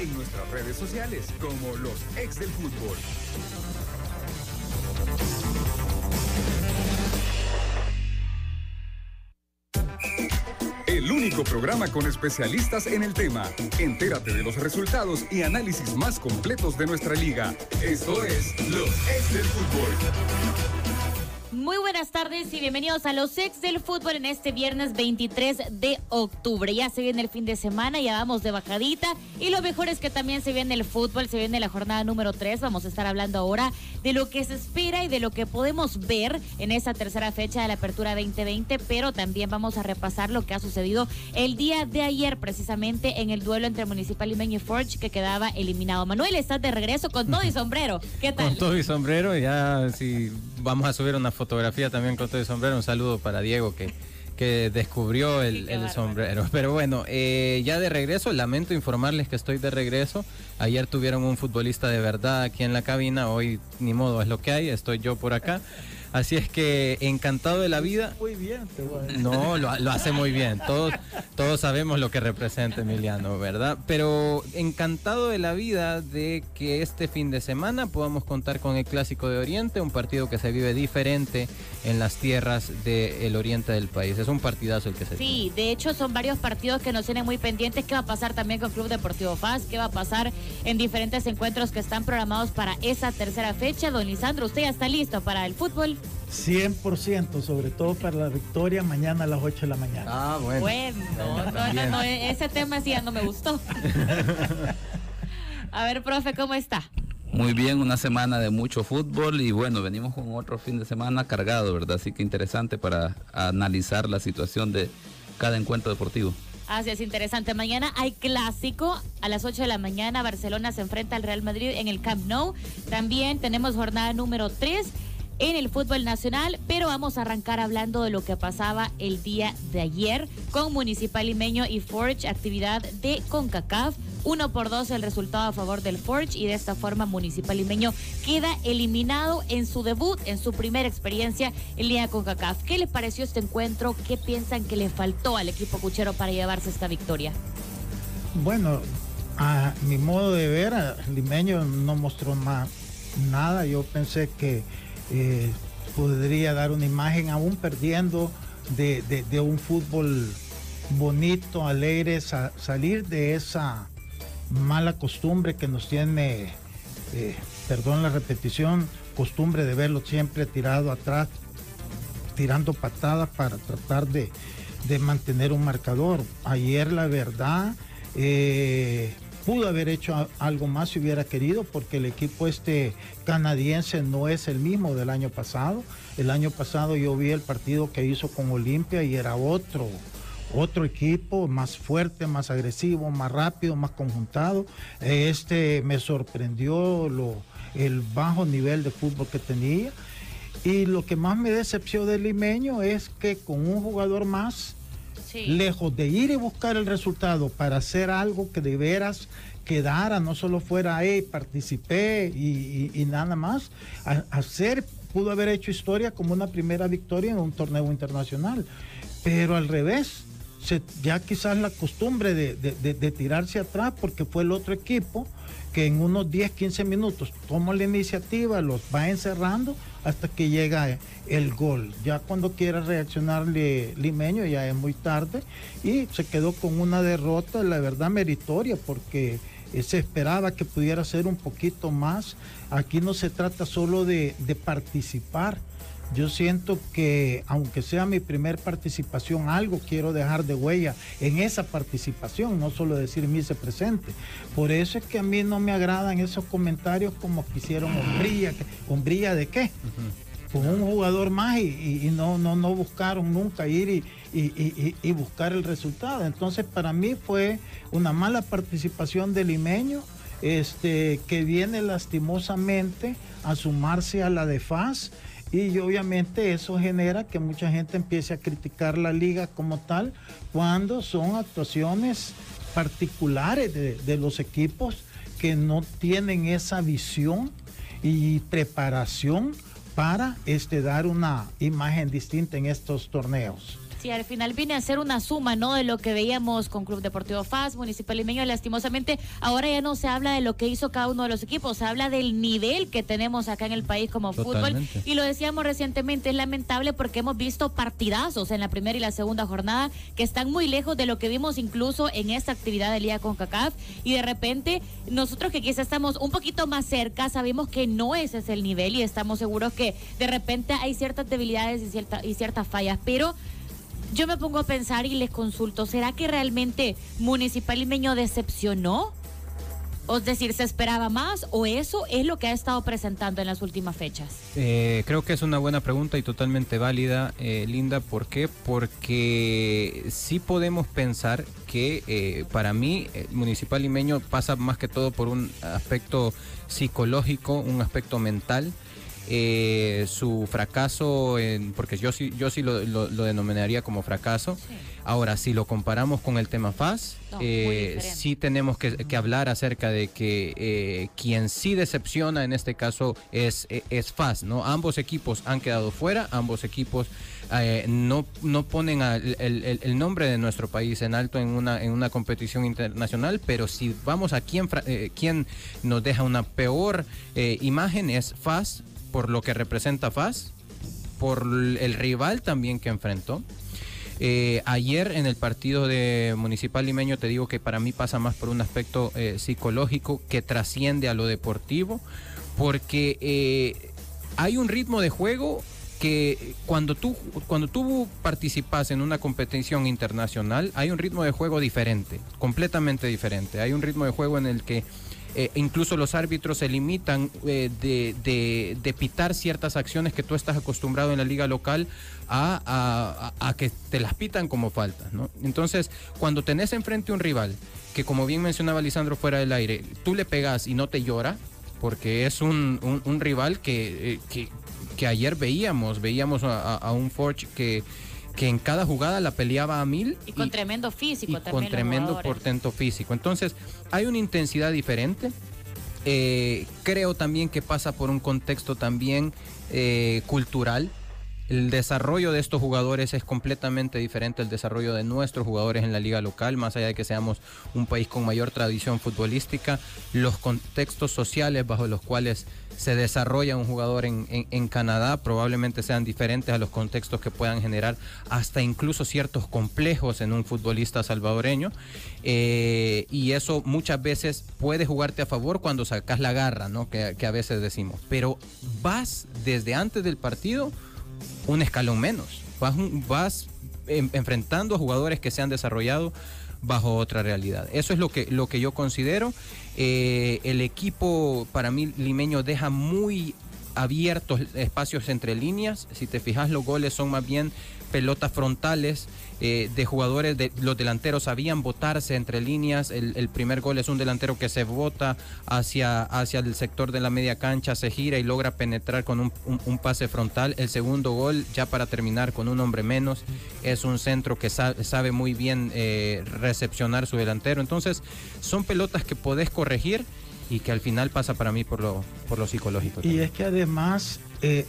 en nuestras redes sociales como los ex del fútbol. El único programa con especialistas en el tema. Entérate de los resultados y análisis más completos de nuestra liga. Esto es Los Ex del Fútbol. Buenas tardes y bienvenidos a los ex del fútbol en este viernes 23 de octubre. Ya se viene el fin de semana, ya vamos de bajadita y lo mejor es que también se viene el fútbol, se viene la jornada número 3. Vamos a estar hablando ahora de lo que se espera y de lo que podemos ver en esa tercera fecha de la apertura 2020, pero también vamos a repasar lo que ha sucedido el día de ayer precisamente en el duelo entre Municipal y y Forge que quedaba eliminado. Manuel, estás de regreso con todo y sombrero. ¿Qué tal? Con todo y sombrero, ya si vamos a subir una fotografía también con todo el sombrero. Un saludo para Diego que, que descubrió el, sombrero. Pero bueno, eh, ya de regreso, lamento informarles que estoy de regreso. Ayer tuvieron un futbolista de verdad aquí en la cabina, hoy ni modo es lo que hay, estoy yo por acá. Así es que encantado de la vida. Muy bien, No, lo, hace muy bien. Todos, todos sabemos lo que representa Emiliano, ¿verdad? Pero encantado de la vida de que este fin de semana podamos contar con el Clásico de Oriente, un partido que se vive diferente en las tierras del oriente del país. Es un partidazo el que se Sí, de hecho son varios partidos que nos tienen muy pendientes. ¿Qué va a pasar también con Club Deportivo FAS? ¿Qué va a pasar en diferentes encuentros que están programados para esa tercera fecha? Don Lisandro, ¿usted ya está listo para el fútbol? 100%, sobre todo para la victoria mañana a las 8 de la mañana. Ah, bueno. Bueno, ese tema sí ya no me gustó. a ver, profe, ¿cómo está? Muy bien, una semana de mucho fútbol y bueno, venimos con otro fin de semana cargado, ¿verdad? Así que interesante para analizar la situación de cada encuentro deportivo. Así es interesante. Mañana hay clásico a las 8 de la mañana. Barcelona se enfrenta al Real Madrid en el Camp Nou. También tenemos jornada número 3 en el fútbol nacional, pero vamos a arrancar hablando de lo que pasaba el día de ayer con Municipal Limeño y Forge, actividad de CONCACAF. Uno por dos el resultado a favor del Forge y de esta forma Municipal Limeño queda eliminado en su debut, en su primera experiencia en Liga CONCACAF. ¿Qué les pareció este encuentro? ¿Qué piensan que le faltó al equipo cuchero para llevarse esta victoria? Bueno, a mi modo de ver, Limeño no mostró más nada. Yo pensé que eh, podría dar una imagen aún perdiendo de, un fútbol bonito, alegre, salir de esa mala costumbre que nos tiene, eh, perdón la repetición, costumbre de verlo siempre tirado atrás, tirando patadas para tratar de, mantener un marcador. Ayer la verdad... Eh, pudo haber hecho algo más si hubiera querido, porque el equipo este canadiense no es el mismo del año pasado. El año pasado yo vi el partido que hizo con Olimpia y era otro, otro equipo más fuerte, más agresivo, más rápido, más conjuntado. Este me sorprendió lo, el bajo nivel de fútbol que tenía. Y lo que más me decepcionó del limeño es que con un jugador más, lejos de ir y buscar el resultado para hacer algo que de veras quedara, no solo fuera, ahí participé y, nada más, hacer, pudo haber hecho historia como una primera victoria en un torneo internacional, pero al revés, ya quizás la costumbre de, tirarse atrás porque fue el otro equipo que en unos 10, 15 minutos toma la iniciativa, los va encerrando hasta que llega el gol. Ya cuando quiera reaccionarle Limeño ya es muy tarde y se quedó con una derrota, la verdad meritoria, porque eh, se esperaba que pudiera ser un poquito más. Aquí no se trata solo de participar, yo siento que aunque sea mi primer participación, algo quiero dejar de huella en esa participación, no solo decir me hice presente. Por eso es que a mí no me agradan esos comentarios como que hicieron hombría. ¿Hombría de qué? Con un jugador más y, no, no, no buscaron nunca ir y, y, buscar el resultado. Entonces para mí fue una mala participación del limeño este, que viene lastimosamente a sumarse a la de FAS y obviamente eso genera que mucha gente empiece a criticar la liga como tal cuando son actuaciones particulares de, los equipos que no tienen esa visión y preparación para este, dar una imagen distinta en estos torneos. Sí, al final viene a ser una suma, ¿no? De lo que veíamos con Club Deportivo FAS, Municipal Limeño, lastimosamente. Ahora ya no se habla de lo que hizo cada uno de los equipos, se habla del nivel que tenemos acá en el país como fútbol. Y lo decíamos recientemente, es lamentable porque hemos visto partidazos en la primera y la segunda jornada que están muy lejos de lo que vimos incluso en esta actividad del día con CACAF. Y de repente, nosotros que quizás estamos un poquito más cerca, sabemos que no ese es el nivel y estamos seguros que de repente hay ciertas debilidades y, cierta, y ciertas fallas, pero yo me pongo a pensar y les consulto, ¿será que realmente Municipal Limeño decepcionó? Es decir, ¿se esperaba más o eso es lo que ha estado presentando en las últimas fechas? Eh, creo que es una buena pregunta y totalmente válida, eh, Linda. ¿Por qué? Porque sí podemos pensar que eh, para mí Municipal Limeño pasa más que todo por un aspecto psicológico, un aspecto mental. Eh, su fracaso, en, porque yo sí, yo sí lo, denominaría como fracaso. Ahora, si lo comparamos con el tema FAS, eh, sí tenemos que, hablar acerca de que eh, quien sí decepciona en este caso es, es FAS, ¿no? Ambos equipos han quedado fuera, ambos equipos no, no ponen el, nombre de nuestro país en alto en una, en una competición internacional, pero si vamos a quién, quién nos deja una peor imagen es FAS por lo que representa FAS, por el rival también que enfrentó. Eh, ayer en el partido de Municipal Limeño te digo que para mí pasa más por un aspecto eh, psicológico que trasciende a lo deportivo, porque eh, hay un ritmo de juego que cuando tú, cuando tú participas en una competición internacional, hay un ritmo de juego diferente, completamente diferente. Hay un ritmo de juego en el que eh, incluso los árbitros se limitan eh, de, pitar ciertas acciones que tú estás acostumbrado en la liga local a, que te las pitan como faltas. ¿no? Entonces, cuando tenés enfrente un rival que, como bien mencionaba Lisandro fuera del aire, tú le pegas y no te llora, porque es un, rival que, eh, que, ayer veíamos, veíamos a un Forge que que en cada jugada la peleaba a mil. Y con tremendo físico y Con tremendo portento físico. Entonces, hay una intensidad diferente. Eh, creo también que pasa por un contexto también eh, cultural. El desarrollo de estos jugadores es completamente diferente al desarrollo de nuestros jugadores en la liga local, más allá de que seamos un país con mayor tradición futbolística, los contextos sociales bajo los cuales se desarrolla un jugador en, Canadá probablemente sean diferentes a los contextos que puedan generar hasta incluso ciertos complejos en un futbolista salvadoreño. Eh, y eso muchas veces puede jugarte a favor cuando sacas la garra, ¿no? que, que a veces decimos. Pero vas desde antes del partido un escalón menos. Vas, vas enfrentando a jugadores que se han desarrollado bajo otra realidad. Eso es lo que, lo que yo considero. Eh, el equipo para mí limeño deja muy abiertos espacios entre líneas. Si te fijas, los goles son más bien pelotas frontales eh, de jugadores, de, los delanteros sabían botarse entre líneas. El, primer gol es un delantero que se bota hacia, hacia el sector de la media cancha, se gira y logra penetrar con un, pase frontal. El segundo gol, ya para terminar con un hombre menos, es un centro que sabe, muy bien eh, recepcionar su delantero. Entonces, son pelotas que podés corregir y que al final pasa para mí por lo, por lo psicológico. Y es que además, eh,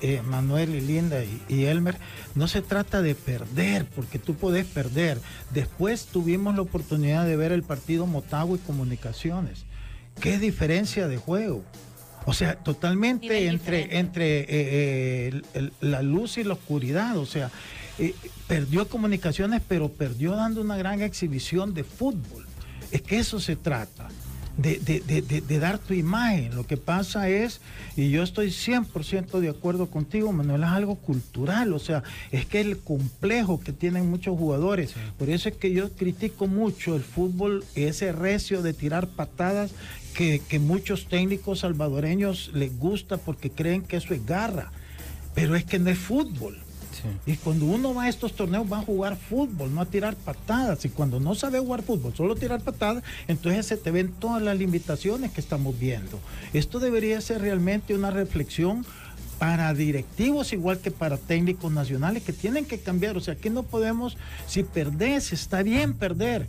eh, Manuel y Linda y, Elmer, no se trata de perder, porque tú puedes perder. Después tuvimos la oportunidad de ver el partido Motagua y Comunicaciones. ¿Qué diferencia de juego? O sea, totalmente entre, entre eh, la luz y la oscuridad. O sea, perdió comunicaciones, pero perdió dando una gran exhibición de fútbol. Es que eso se trata de, dar tu imagen. Lo que pasa es, y yo estoy 100% de acuerdo contigo, Manuel, es algo cultural, o sea, es que el complejo que tienen muchos jugadores, por eso es que yo critico mucho el fútbol, ese recio de tirar patadas que, que muchos técnicos salvadoreños les gusta porque creen que eso es garra, pero es que no es fútbol. Y cuando uno va a estos torneos va a jugar fútbol, no a tirar patadas. Y cuando no sabe jugar fútbol, solo tirar patadas, entonces se te ven todas las limitaciones que estamos viendo. Esto debería ser realmente una reflexión para directivos igual que para técnicos nacionales que tienen que cambiar. O sea, que no podemos, si perdés, está bien perder,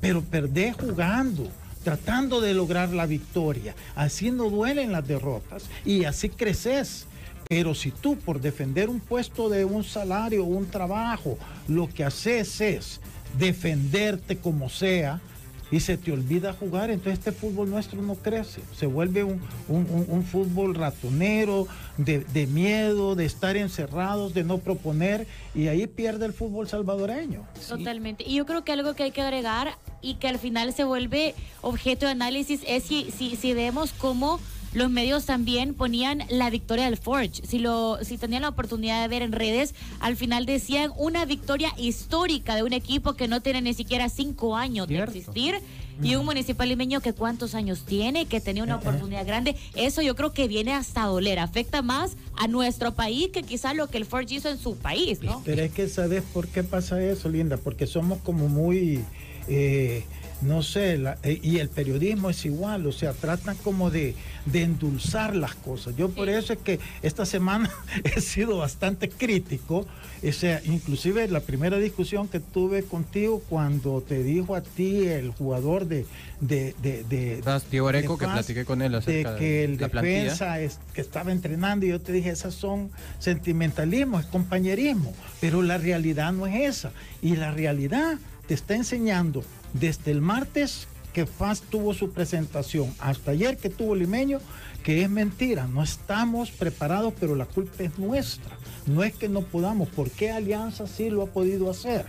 pero perdés jugando tratando de lograr la victoria. Así no duelen las derrotas y así creces Pero si tú por defender un puesto de un salario, un trabajo, lo que haces es defenderte como sea, y se te olvida jugar, entonces este fútbol nuestro no crece. Se vuelve un, fútbol ratonero, de, miedo, de estar encerrados, de no proponer, y ahí pierde el fútbol salvadoreño. Totalmente. Y yo creo que algo que hay que agregar y que al final se vuelve objeto de análisis es si, si, si vemos cómo los medios también ponían la victoria del Forge. Si, lo, si tenían la oportunidad de ver en redes, al final decían una victoria histórica de un equipo que no tiene ni siquiera cinco años de existir y un municipal limeño que cuántos años tiene, que tenía una eh, eh. oportunidad grande. Eso yo creo que viene hasta doler, afecta más a nuestro país que quizás lo que el Forge hizo en su país, ¿no? Pero es que sabes por qué pasa eso, Linda, porque somos como muy... Eh, no sé, eh, y el periodismo es igual, o sea, tratan como de, endulzar las cosas. Yo por eso es que esta semana he sido bastante crítico, o sea, inclusive la primera discusión que tuve contigo cuando te dijo a ti el jugador de... de, de, de Areco, que platiqué con él de que el defensa es, que estaba entrenando y yo te dije, esas son sentimentalismo, es compañerismo, pero la realidad no es esa. Y la realidad te está enseñando desde el martes que FAS tuvo su presentación hasta ayer que tuvo Limeño, que es mentira, no estamos preparados, pero la culpa es nuestra. No es que no podamos, ¿por qué Alianza sí lo ha podido hacer?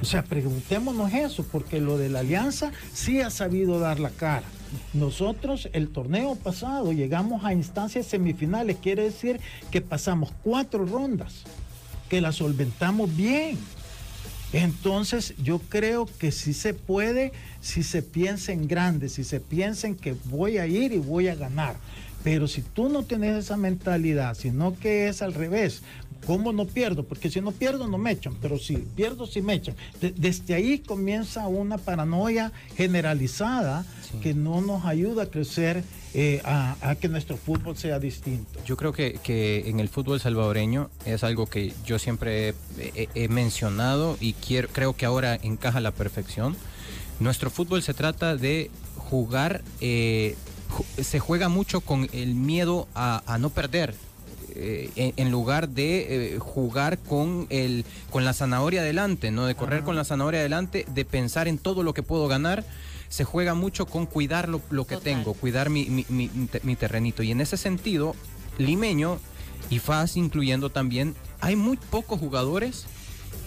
O sea, preguntémonos eso, porque lo de la Alianza sí ha sabido dar la cara. Nosotros el torneo pasado llegamos a instancias semifinales, quiere decir que pasamos cuatro rondas, que las solventamos bien. Entonces yo creo que si se puede, si se piensa en grande, si se piensa en que voy a ir y voy a ganar. Pero si tú no tienes esa mentalidad, sino que es al revés, ¿cómo no pierdo? Porque si no pierdo no me echan, pero si pierdo sí me echan. desde ahí comienza una paranoia generalizada que no nos ayuda a crecer, eh, a, que nuestro fútbol sea distinto. Yo creo que, que, en el fútbol salvadoreño es algo que yo siempre he, mencionado y quiero, creo que ahora encaja a la perfección. Nuestro fútbol se trata de jugar, eh, se juega mucho con el miedo a, no perder. Eh, en, lugar de jugar con el con la zanahoria adelante, no de correr con la zanahoria adelante, de pensar en todo lo que puedo ganar se juega mucho con cuidar lo, que tengo, cuidar mi, mi, terrenito. Y en ese sentido, Limeño y FAS incluyendo también, hay muy pocos jugadores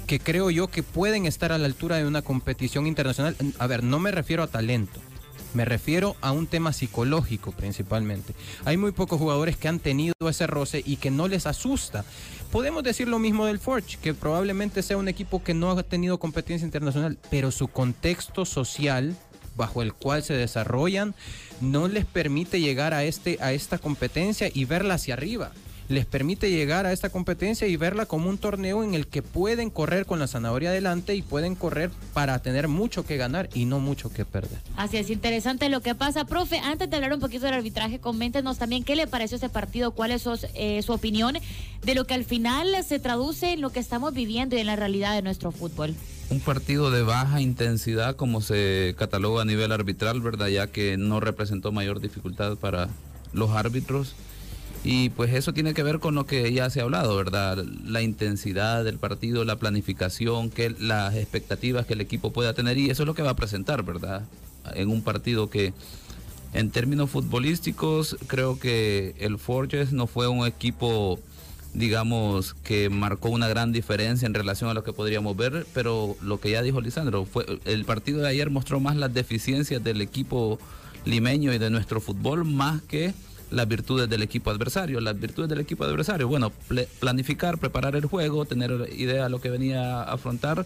que creo yo que pueden estar a la altura de una competición internacional. A ver, no me refiero a talento. Me refiero a un tema psicológico principalmente. Hay muy pocos jugadores que han tenido ese roce y que no les asusta. Podemos decir lo mismo del Forge, que probablemente sea un equipo que no ha tenido competencia internacional, pero su contexto social bajo el cual se desarrollan no les permite llegar a, este, a esta competencia y verla hacia arriba. Les permite llegar a esta competencia y verla como un torneo en el que pueden correr con la zanahoria adelante y pueden correr para tener mucho que ganar y no mucho que perder. Así es, interesante lo que pasa. Profe, antes de hablar un poquito del arbitraje, coméntenos también qué le pareció ese partido, cuál es su, eh, su opinión de lo que al final se traduce en lo que estamos viviendo y en la realidad de nuestro fútbol un partido de baja intensidad como se cataloga a nivel arbitral, ¿verdad? Ya que no representó mayor dificultad para los árbitros. Y pues eso tiene que ver con lo que ya se ha hablado, ¿verdad? La intensidad del partido, la planificación, que las expectativas que el equipo pueda tener y eso es lo que va a presentar, ¿verdad? En un partido que en términos futbolísticos creo que el Forges no fue un equipo digamos, que marcó una gran diferencia en relación a lo que podríamos ver, pero lo que ya dijo Lisandro, fue, el partido de ayer mostró más las deficiencias del equipo limeño y de nuestro fútbol más que las virtudes del equipo adversario. Las virtudes del equipo adversario, bueno, planificar, preparar el juego, tener idea de lo que venía a afrontar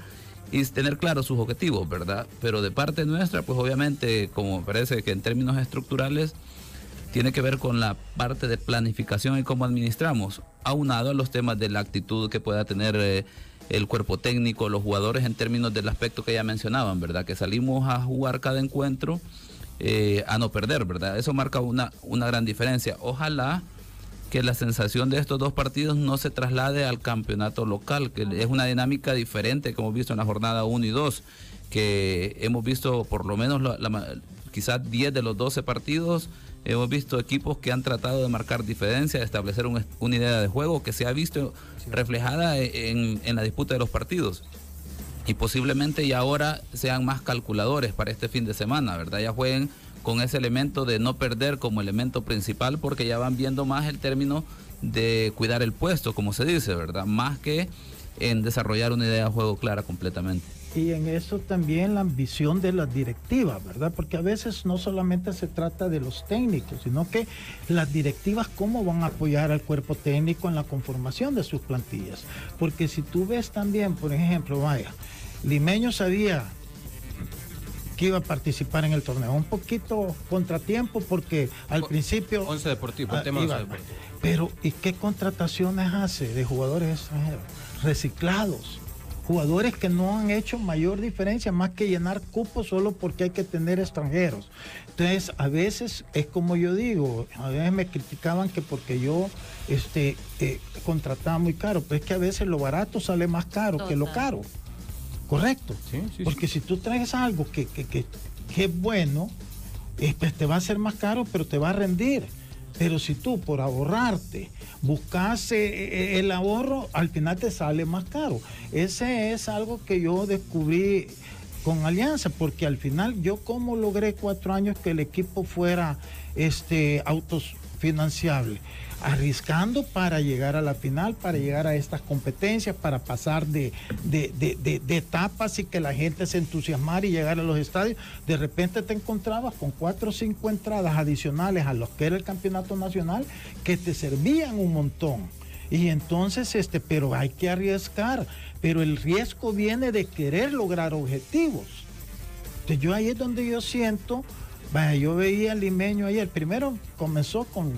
y tener claro sus objetivos, ¿verdad? Pero de parte nuestra, pues obviamente, como parece que en términos estructurales, tiene que ver con la parte de planificación y cómo administramos, aunado a los temas de la actitud que pueda tener eh, el cuerpo técnico, los jugadores en términos del aspecto que ya mencionaban, ¿verdad? Que salimos a jugar cada encuentro eh, a no perder, ¿verdad? Eso marca una, una gran diferencia. Ojalá que la sensación de estos dos partidos no se traslade al campeonato local, que es una dinámica diferente que hemos visto en la jornada 1 y 2, que hemos visto por lo menos quizás 10 de los 12 partidos Hemos visto equipos que han tratado de marcar diferencia, de establecer una idea de juego que se ha visto reflejada en, en la disputa de los partidos y posiblemente ya ahora sean más calculadores para este fin de semana, ¿verdad? Ya jueguen con ese elemento de no perder como elemento principal porque ya van viendo más el término de cuidar el puesto, como se dice, ¿verdad? Más que en desarrollar una idea de juego clara completamente. Y en eso también la ambición de las directivas, ¿verdad? Porque a veces no solamente se trata de los técnicos, sino que las directivas cómo van a apoyar al cuerpo técnico en la conformación de sus plantillas. Porque si tú ves también, por ejemplo, vaya, Limeño sabía que iba a participar en el torneo. Un poquito contratiempo porque al principio... 11 Deportivo, ah, tema deportivo. Pero ¿y qué contrataciones hace de jugadores extranjeros? Reciclados. Jugadores que no han hecho mayor diferencia más que llenar cupos solo porque hay que tener extranjeros. Entonces, a veces es como yo digo, a veces me criticaban que porque yo este, eh, contrataba muy caro, pero es que a veces lo barato sale más caro que lo caro. Correcto. Porque si tú traes algo que, que, es bueno, eh, pues te va a ser más caro, pero te va a rendir. Pero si tú por ahorrarte buscas eh, eh, el ahorro, al final te sale más caro. Ese es algo que yo descubrí con Alianza, porque al final yo como logré cuatro años que el equipo fuera este, autofinanciable arriesgando para llegar a la final, para llegar a estas competencias, para pasar de, etapas y que la gente se entusiasmara y llegar a los estadios. De repente te encontrabas con cuatro o cinco entradas adicionales a los que era el campeonato nacional que te servían un montón. Y entonces, este, pero hay que arriesgar, pero el riesgo viene de querer lograr objetivos. Entonces yo ahí es donde yo siento, vaya, yo veía al limeño ayer, primero comenzó con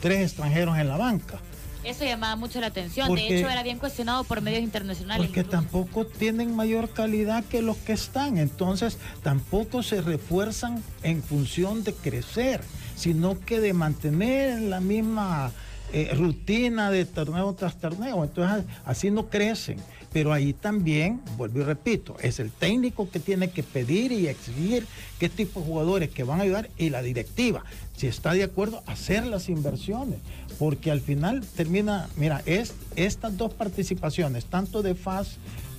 tres extranjeros en la banca. Eso llamaba mucho la atención. de hecho, era bien cuestionado por medios internacionales. Porque tampoco tienen mayor calidad que los que están. Entonces, tampoco se refuerzan en función de crecer, sino que de mantener la misma eh, rutina de torneo tras torneo. Entonces, así no crecen. Pero ahí también, vuelvo y repito, es el técnico que tiene que pedir y exigir qué tipo de jugadores que van a ayudar y la directiva, si está de acuerdo, hacer las inversiones. Porque al final termina, mira, es, estas dos participaciones, tanto de FAS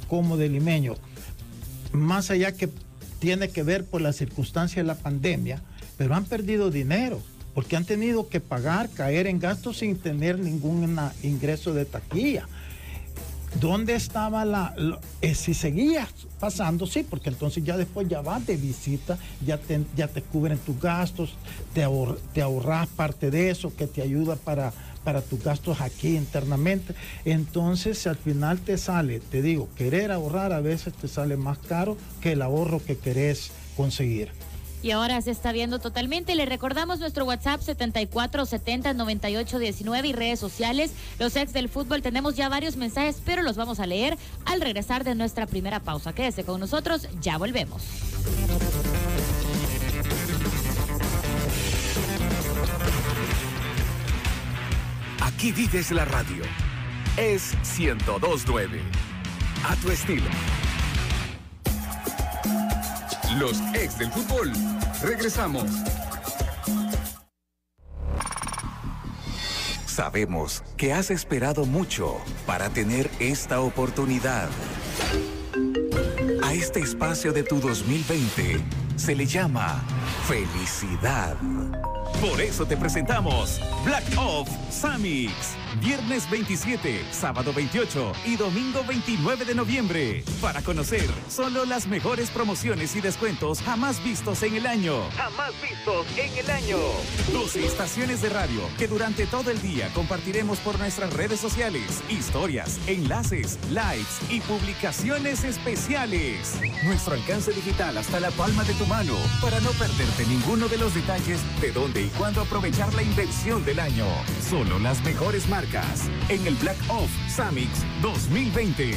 como de Limeño, más allá que tiene que ver por la circunstancia de la pandemia, pero han perdido dinero porque han tenido que pagar, caer en gastos sin tener ningún ingreso de taquilla. ¿Dónde estaba la... Eh, si seguías pasando, sí, porque entonces ya después ya vas de visita, ya te, cubren tus gastos, te, te ahorras parte de eso que te ayuda para, para tus gastos aquí internamente. Entonces al final te sale, te digo, querer ahorrar a veces te sale más caro que el ahorro que querés conseguir y ahora se está viendo totalmente. Le recordamos nuestro WhatsApp 74709819 y redes sociales. Los ex del fútbol tenemos ya varios mensajes, pero los vamos a leer al regresar de nuestra primera pausa. Quédese con nosotros, ya volvemos. Aquí vives la radio. Es 1029. A tu estilo. Los ex del fútbol. Regresamos. Sabemos que has esperado mucho para tener esta oportunidad. A este espacio de tu 2020 se le llama felicidad. Por eso te presentamos Black Off Samix. Viernes 27, sábado 28 y domingo 29 de noviembre. Para conocer solo las mejores promociones y descuentos jamás vistos en el año. Jamás vistos en el año. 12 estaciones de radio que durante todo el día compartiremos por nuestras redes sociales, historias, enlaces, lives y publicaciones especiales. Nuestro alcance digital hasta la palma de tu mano para no perderte ninguno de los detalles de dónde y cuándo aprovechar la inversión del año. Solo las mejores marcas en el Black Off Samix 2020.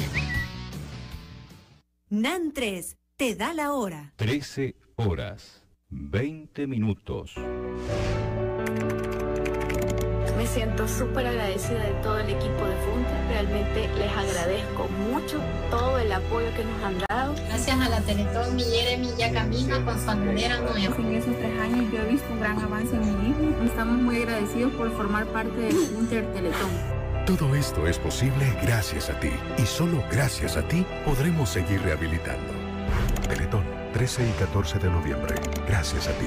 NAN 3 te da la hora. 13 horas, 20 minutos. Me siento súper agradecida de todo el equipo de Funta. Realmente les agradezco mucho todo el apoyo que nos han dado. Gracias a la Teletón, mi Jeremy ya camina con su andadera nueva. En esos tres años yo he visto visto un gran avance en mi hijo. Estamos muy agradecidos por formar parte del Inter Teletón. Todo esto es posible gracias a ti. Y solo gracias a ti podremos seguir rehabilitando. Teletón, 13 y 14 de noviembre. Gracias a ti.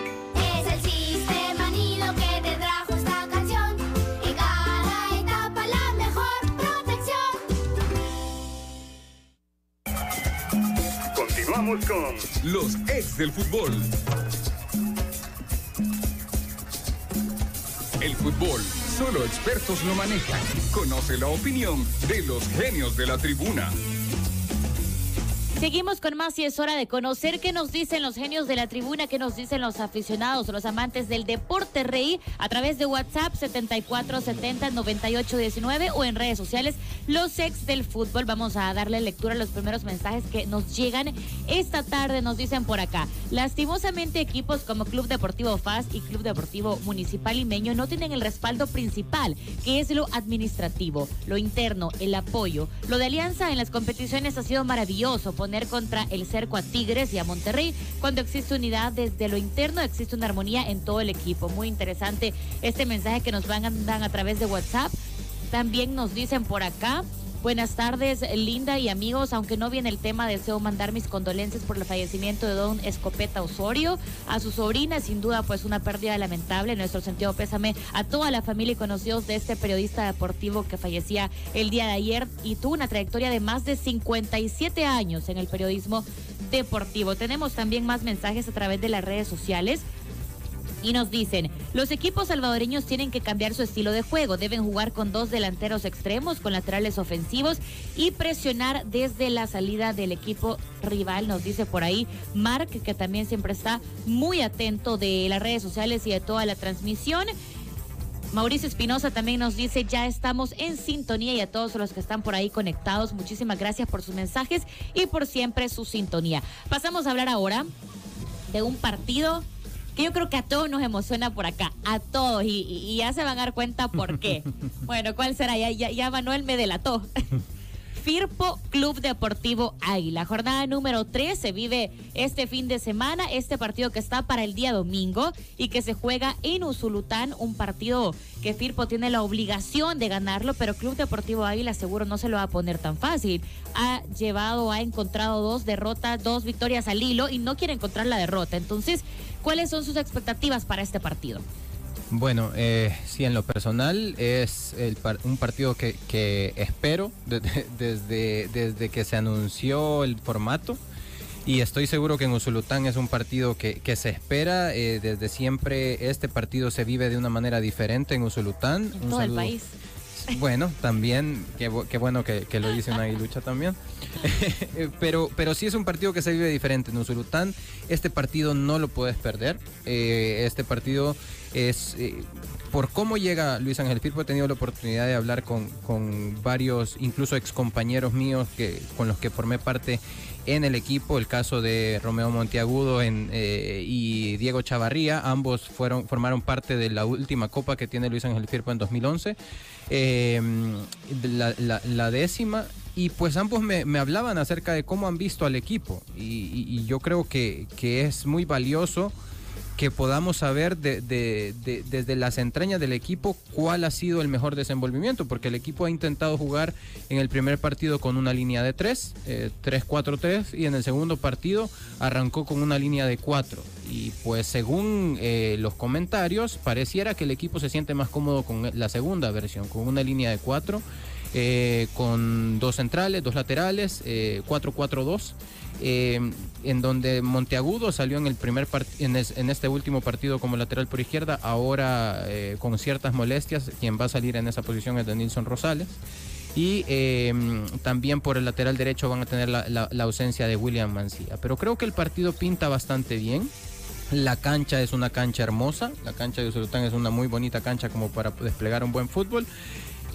Los ex del fútbol. El fútbol, solo expertos lo manejan. Conoce la opinión de los genios de la tribuna. Seguimos con más y es hora de conocer qué nos dicen los genios de la tribuna, qué nos dicen los aficionados, los amantes del deporte rey a través de WhatsApp 74709819 o en redes sociales los ex del fútbol. Vamos a darle lectura a los primeros mensajes que nos llegan esta tarde. Nos dicen por acá, lastimosamente equipos como Club Deportivo FAS y Club Deportivo Municipal Limeño no tienen el respaldo principal, que es lo administrativo, lo interno, el apoyo. Lo de Alianza en las competiciones ha sido maravilloso contra el cerco a Tigres y a Monterrey. Cuando existe unidad desde lo interno, existe una armonía en todo el equipo. Muy interesante este mensaje que nos van a a través de WhatsApp. También nos dicen por acá. Buenas tardes, Linda y amigos. Aunque no viene el tema, deseo mandar mis condolencias por el fallecimiento de don Escopeta Osorio. A su sobrina, sin duda, pues una pérdida lamentable. En nuestro sentido pésame a toda la familia y conocidos de este periodista deportivo que fallecía el día de ayer y tuvo una trayectoria de más de 57 años en el periodismo deportivo. Tenemos también más mensajes a través de las redes sociales. Y nos dicen, los equipos salvadoreños tienen que cambiar su estilo de juego, deben jugar con dos delanteros extremos, con laterales ofensivos y presionar desde la salida del equipo rival, nos dice por ahí Mark, que también siempre está muy atento de las redes sociales y de toda la transmisión. Mauricio Espinosa también nos dice, ya estamos en sintonía y a todos los que están por ahí conectados, muchísimas gracias por sus mensajes y por siempre su sintonía. Pasamos a hablar ahora de un partido que yo creo que a todos nos emociona por acá, a todos, y, y- ya se van a dar cuenta por qué. bueno, ¿cuál será? Ya, ya, ya Manuel me delató. Firpo Club Deportivo Águila. Jornada número 3 se vive este fin de semana, este partido que está para el día domingo y que se juega en Usulután, un partido que Firpo tiene la obligación de ganarlo, pero Club Deportivo Águila seguro no se lo va a poner tan fácil. Ha llevado, ha encontrado dos derrotas, dos victorias al hilo y no quiere encontrar la derrota. Entonces, ¿cuáles son sus expectativas para este partido? Bueno, eh, sí, en lo personal es el par- un partido que, que espero de- de- desde, desde que se anunció el formato y estoy seguro que en Usulután es un partido que, que se espera. eh, desde siempre este partido se vive de una manera diferente en Usulután. En Un todo el país. Bueno, también, qué, bu- qué bueno que, que lo dice una aguilucha también. pero, pero sí es un partido que se vive diferente en Usulután. Este partido no lo puedes perder. Eh, este partido es... eh, por cómo llega Luis Ángel Firpo, he tenido la oportunidad de hablar con, con varios, incluso excompañeros míos que, con los que formé parte en el equipo, el caso de Romeo Monteagudo en, eh, y Diego Chavarría, ambos fueron, formaron parte de la última copa que tiene Luis Ángel Firpo en 2011, eh, la, la- décima, y pues ambos me, me hablaban acerca de cómo han visto al equipo, y, y- y yo creo que, que es muy valioso que podamos saber de- de- de- desde las entrañas del equipo cuál ha sido el mejor desenvolvimiento, porque el equipo ha intentado jugar en el primer partido con una línea de 3, 3-4-3, y en el segundo partido arrancó con una línea de 4. Y pues según eh, los comentarios, pareciera que el equipo se siente más cómodo con la segunda versión, con una línea de 4. Eh, con dos centrales, dos laterales, eh, 4-4-2 eh, en donde Monteagudo salió en el primer en, es- en este último partido como lateral por izquierda, ahora eh, con ciertas molestias, quien va a salir en esa posición es de Nilson Rosales. Y eh, también por el lateral derecho van a tener la ausencia de William Mancilla. Pero creo que el partido pinta bastante bien. La cancha es una cancha hermosa. La cancha de Usulután es una muy bonita cancha como para desplegar un buen fútbol.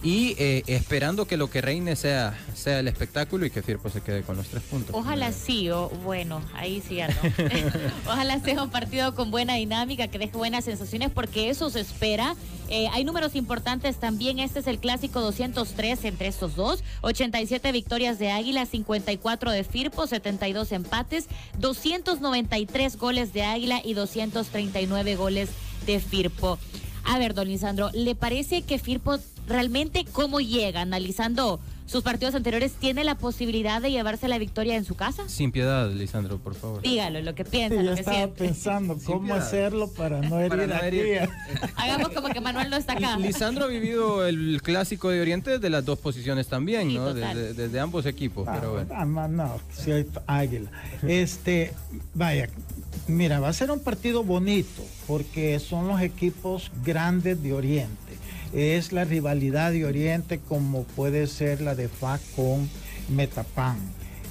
Y eh, esperando que lo que reine sea, sea el espectáculo y que Firpo se quede con los tres puntos. Ojalá sí, o bueno, ahí sí ya no. Ojalá sea un partido con buena dinámica, que deje buenas sensaciones, porque eso se espera. Eh, hay números importantes también. Este es el clásico 203 entre estos dos. 87 victorias de Águila, 54 de Firpo, 72 empates, 293 goles de Águila y 239 goles de Firpo. A ver, don Lisandro, ¿le parece que Firpo realmente cómo llega, analizando sus partidos anteriores, tiene la posibilidad de llevarse la victoria en su casa? Sin piedad, Lisandro, por favor. Dígalo, lo que piensa, Sí, lo yo que estaba siente. pensando cómo hacerlo para no herir Para no a herir. Tía. Hagamos como que Manuel no está acá. Lisandro ha vivido el clásico de Oriente desde las dos posiciones también, Sí, ¿no? Desde, desde ambos equipos, pero bueno. Ah, no, si hay águila. Este, vaya, mira, va a ser un partido bonito porque son los equipos grandes de Oriente. Es la rivalidad de Oriente como puede ser la de FA con Metapan.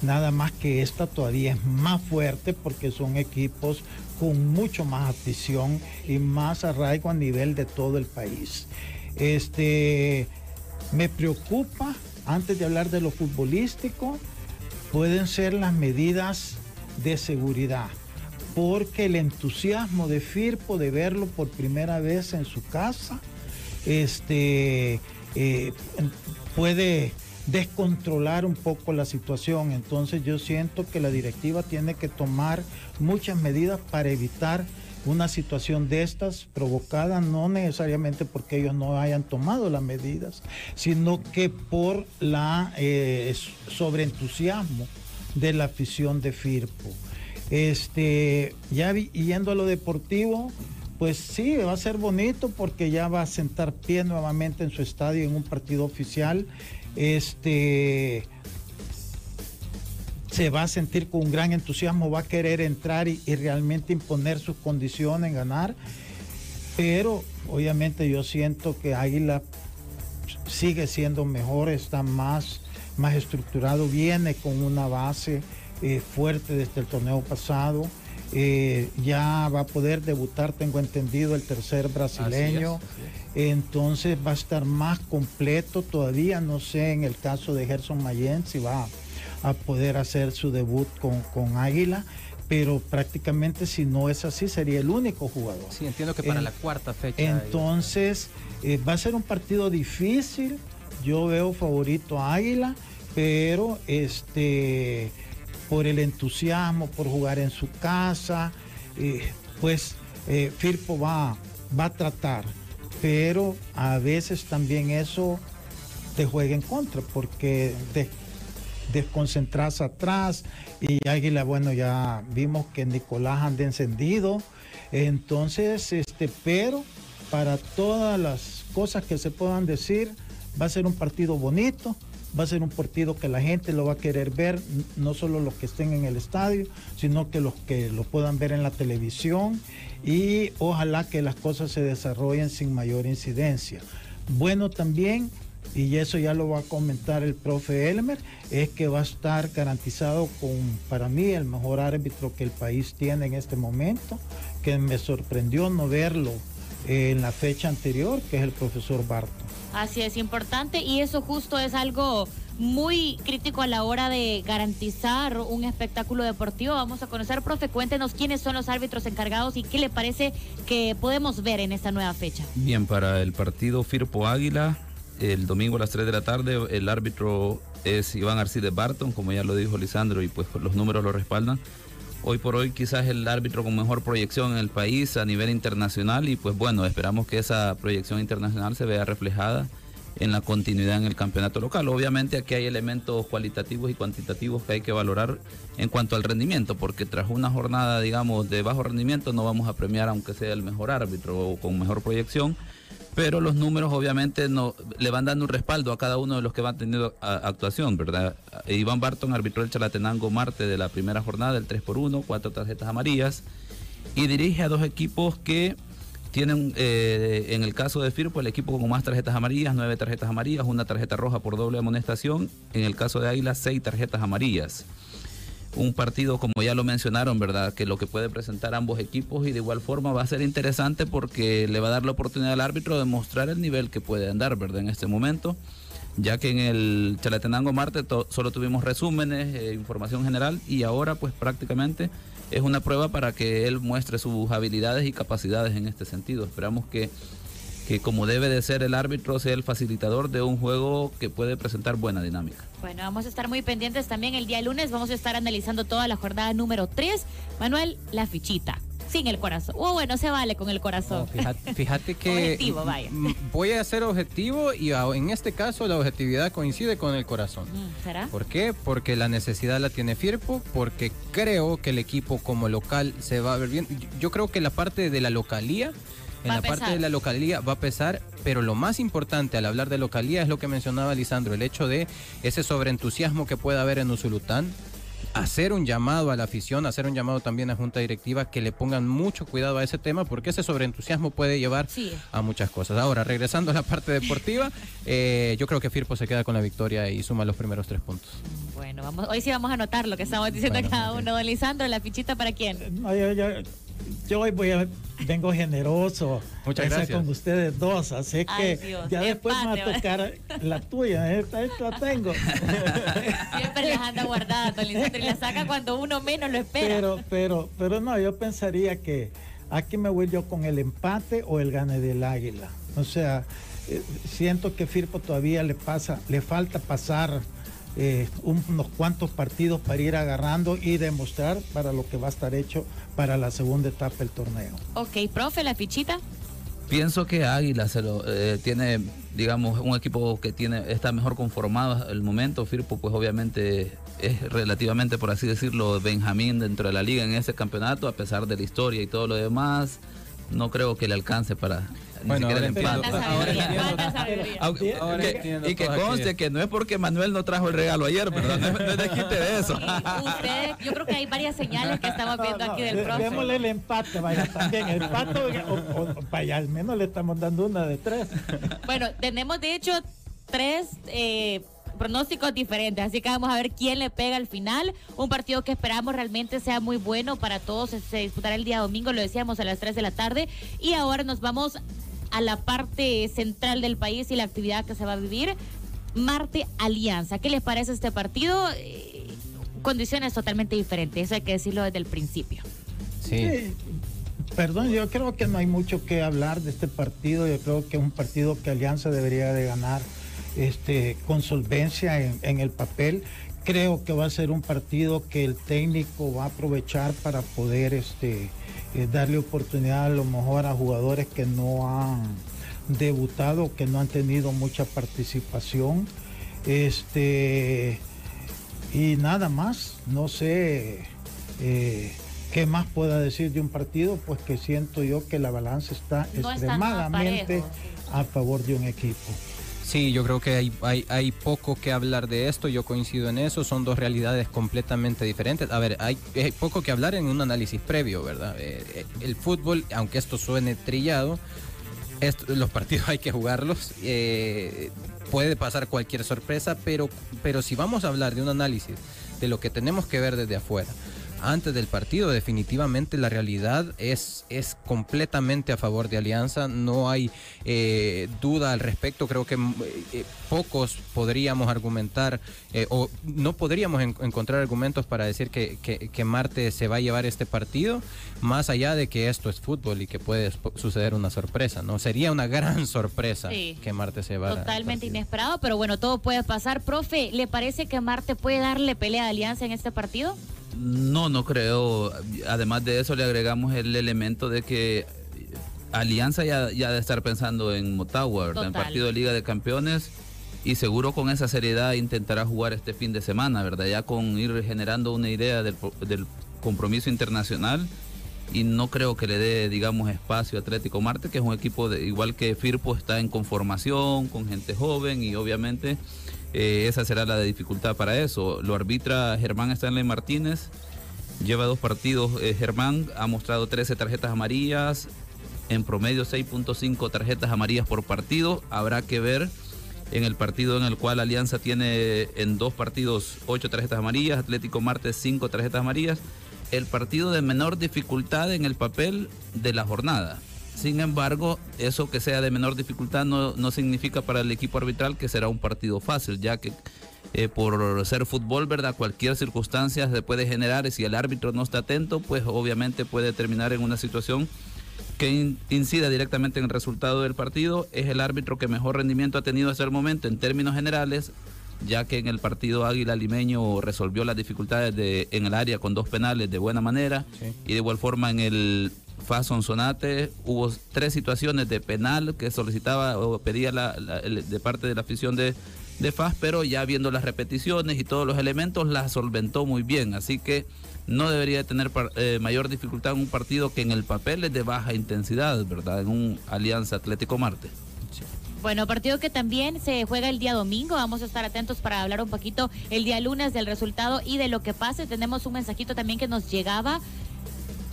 Nada más que esta todavía es más fuerte porque son equipos con mucho más afición y más arraigo a nivel de todo el país. Este, me preocupa, antes de hablar de lo futbolístico, pueden ser las medidas de seguridad, porque el entusiasmo de Firpo de verlo por primera vez en su casa, este, eh, puede descontrolar un poco la situación. Entonces yo siento que la directiva tiene que tomar muchas medidas para evitar una situación de estas provocada no necesariamente porque ellos no hayan tomado las medidas, sino que por la eh, sobreentusiasmo de la afición de Firpo. Este, ya yendo a lo deportivo, pues sí, va a ser bonito porque ya va a sentar pie nuevamente en su estadio en un partido oficial. Este, se va a sentir con un gran entusiasmo, va a querer entrar y, realmente imponer sus condiciones, ganar. Pero obviamente yo siento que Águila sigue siendo mejor, está más, más estructurado, viene con una base eh, fuerte desde el torneo pasado. Eh, ya va a poder debutar, tengo entendido, el tercer brasileño. Así Entonces va a estar más completo todavía. No sé en el caso de Gerson Mayen si va a poder hacer su debut con, con Águila. Pero prácticamente si no es así sería el único jugador. Sí, entiendo que para la cuarta fecha. Entonces, eh, va a ser un partido difícil. Yo veo favorito a Águila, pero este por el entusiasmo, por jugar en su casa, eh, pues eh, Firpo va, va a tratar. Pero a veces también eso te juega en contra, porque de- desconcentras atrás y Águila, bueno, ya vimos que Nicolás anda encendido. Entonces, este, pero para todas las cosas que se puedan decir, va a ser un partido bonito, va a ser un partido que la gente lo va a querer ver, no solo los que estén en el estadio, sino que los que lo puedan ver en la televisión y ojalá que las cosas se desarrollen sin mayor incidencia. Bueno también, y eso ya lo va a comentar el profe Elmer, es que va a estar garantizado con, para mí, el mejor árbitro que el país tiene en este momento, que me sorprendió no verlo en la fecha anterior, que es el profesor Barton. Así es importante y eso justo es algo muy crítico a la hora de garantizar un espectáculo deportivo. Vamos a conocer, profe, cuéntenos quiénes son los árbitros encargados y qué le parece que podemos ver en esta nueva fecha. Bien, para el partido Firpo Águila, el domingo a las 3 de la tarde, el árbitro es Iván Arcides Barton, como ya lo dijo Lisandro, y pues los números lo respaldan. Hoy por hoy quizás el árbitro con mejor proyección en el país a nivel internacional y pues bueno, esperamos que esa proyección internacional se vea reflejada en la continuidad en el campeonato local. Obviamente aquí hay elementos cualitativos y cuantitativos que hay que valorar en cuanto al rendimiento, porque tras una jornada, digamos, de bajo rendimiento no vamos a premiar aunque sea el mejor árbitro o con mejor proyección, pero los números obviamente no le van dando un respaldo a cada uno de los que van teniendo actuación, ¿verdad? Iván Barton arbitró el Chalatenango Marte de la primera jornada, el 3 por 1, cuatro tarjetas amarillas, y dirige a dos equipos que tienen, eh, en el caso de Firpo, el equipo con más tarjetas amarillas, nueve tarjetas amarillas, una tarjeta roja por doble amonestación, en el caso de Águila, seis tarjetas amarillas. Un partido, como ya lo mencionaron, ¿verdad? Que lo que puede presentar ambos equipos y de igual forma va a ser interesante porque le va a dar la oportunidad al árbitro de mostrar el nivel que puede andar, ¿verdad? En este momento, ya que en el Chalatenango Marte solo tuvimos resúmenes, eh, información general y ahora pues prácticamente es una prueba para que él muestre sus habilidades y capacidades en este sentido. Esperamos que que como debe de ser el árbitro sea el facilitador de un juego que puede presentar buena dinámica. Bueno, vamos a estar muy pendientes también el día lunes. Vamos a estar analizando toda la jornada número 3. Manuel, la fichita. Sin el corazón. Oh, bueno, se vale con el corazón. Fíjate, fíjate que Objetivo, vaya. voy a ser objetivo y en este caso la objetividad coincide con el corazón. Mm, ¿Será? ¿Por qué? Porque la necesidad la tiene Firpo, porque creo que el equipo como local se va a ver bien. Yo- Yo creo que la parte de la localía, en Va la parte de la localía va a pesar, pero lo más importante al hablar de localía es lo que mencionaba Lisandro, el hecho de ese sobreentusiasmo que pueda haber en Usulután. Hacer un llamado a la afición, hacer un llamado también a Junta Directiva que le pongan mucho cuidado a ese tema porque ese sobreentusiasmo puede llevar Sí. a muchas cosas. Ahora, regresando a la parte deportiva, eh, yo creo que Firpo se queda con la victoria y suma los primeros tres puntos. Bueno, vamos, hoy sí vamos a anotar lo que estamos diciendo Bueno, cada uno. Don Lisandro, la fichita para quién? Yo hoy voy a, vengo generoso. Muchas gracias. con ustedes dos, así Ay, que Dios, ya después me va a tocar la tuya. Esta, esta la tengo. Siempre las anda guardadas, y las saca cuando uno menos lo espera. Pero, pero, pero no, yo pensaría que aquí me voy yo con el empate o el gane del águila. O sea, eh, siento que Firpo todavía le pasa, le falta pasar eh, un- unos cuantos partidos para ir agarrando y demostrar para lo que va a estar hecho para la segunda etapa del torneo. Ok, profe, la fichita. Pienso que Águila se lo, eh, tiene, digamos, un equipo que tiene está mejor conformado al momento. Firpo, pues obviamente es relativamente, por así decirlo, Benjamín dentro de la liga en ese campeonato, a pesar de la historia y todo lo demás. No creo que le alcance para ni Bueno, siquiera ahora el entiendo. y que conste que no es porque Manuel no trajo el regalo ayer, ¿verdad? No es, no es desquite de eso. Sí, ustedes, yo creo que hay varias señales que estamos viendo aquí del profe. Démosle el empate, vaya, también. El empate, o, o- o- vaya, al menos le estamos dando una de tres. Bueno, tenemos de hecho tres eh, pronósticos diferentes, así que vamos a ver quién le pega al final. Un partido que esperamos realmente sea muy bueno para todos. Se- disputará el día domingo, lo decíamos a las 3 de la tarde. Y ahora nos vamos a la parte central del país y la actividad que se va a vivir. Marte Alianza. ¿Qué les parece este partido? Eh, condiciones totalmente diferentes, eso hay que decirlo desde el principio. Sí. Sí, Perdón, yo creo que no hay mucho que hablar de este partido. Yo creo que es un partido que Alianza debería de ganar este, con solvencia en, en el papel. Creo que va a ser un partido que el técnico va a aprovechar para poder este, eh, darle oportunidad a lo mejor a jugadores que no han debutado, que no han tenido mucha participación. Este, y nada más, no sé eh, qué más pueda decir de un partido, pues que siento yo que la balanza está No extremadamente a favor de un equipo. Sí, yo creo que hay, hay, hay poco que hablar de esto, yo coincido en eso, son dos realidades completamente diferentes. A ver, hay, hay poco que hablar en un análisis previo, ¿verdad? Eh, eh, el fútbol, aunque esto suene trillado, los partidos hay que jugarlos, eh, puede pasar cualquier sorpresa, pero, pero si vamos a hablar de un análisis de lo que tenemos que ver desde afuera, antes del partido, definitivamente la realidad es, es completamente a favor de Alianza. No hay eh, duda al respecto. Creo que mm, eh, pocos podríamos argumentar eh, o no podríamos en- encontrar argumentos para decir que, que, que Marte se va a llevar este partido, más allá de que esto es fútbol y que puede suceder una sorpresa. ¿no? Sería una gran sorpresa Sí. que Marte se va Totalmente inesperado, pero bueno, todo puede pasar. Profe, ¿le parece que Marte puede darle pelea a Alianza en este partido? No, no creo. Además de eso, le agregamos el elemento de que Alianza ya, ya de estar pensando en Motagua, ¿verdad? En partido de Liga de Campeones. Y seguro con esa seriedad intentará jugar este fin de semana, ¿verdad? Ya con ir generando una idea del, del compromiso internacional. Y no creo que le dé, digamos, espacio a Atlético Marte, que es un equipo de, igual que Firpo, está en conformación, con gente joven y obviamente eh, esa será la dificultad para eso. Lo arbitra Germán Stanley Martínez, lleva dos partidos. eh, Germán ha mostrado 13 tarjetas amarillas, en promedio 6.5 tarjetas amarillas por partido. Habrá que ver en el partido en el cual Alianza tiene en dos partidos ocho tarjetas amarillas, Atlético Martes cinco tarjetas amarillas, el partido de menor dificultad en el papel de la jornada. Sin embargo, eso que sea de menor dificultad no, no significa para el equipo arbitral que será un partido fácil, ya que eh, por ser fútbol, ¿verdad? Cualquier circunstancia se puede generar y si el árbitro no está atento, pues obviamente puede terminar en una situación que in- incida directamente en el resultado del partido. Es el árbitro que mejor rendimiento ha tenido hasta el momento en términos generales, ya que en el partido Águila Limeño resolvió las dificultades de, en el área con dos penales de buena manera y de igual forma en el Fason Sonate hubo tres situaciones de penal que solicitaba o pedía la- la- de parte de la afición de, de FAS, pero ya viendo las repeticiones y todos los elementos las solventó muy bien, así que no debería tener eh, mayor dificultad en un partido que en el papel es de baja intensidad, ¿verdad? En un Alianza Atlético Marte. Bueno, partido que también se juega el día domingo. Vamos a estar atentos para hablar un poquito el día lunes del resultado y de lo que pase. Tenemos un mensajito también que nos llegaba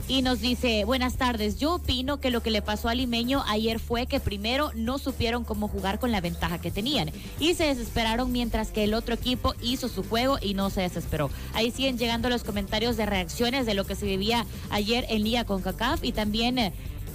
y nos dice, buenas tardes, yo opino que lo que le pasó al limeño ayer fue que primero no supieron cómo jugar con la ventaja que tenían y se desesperaron mientras que el otro equipo hizo su juego y no se desesperó. Ahí siguen llegando los comentarios de reacciones de lo que se vivía ayer en Liga con CACAF y también...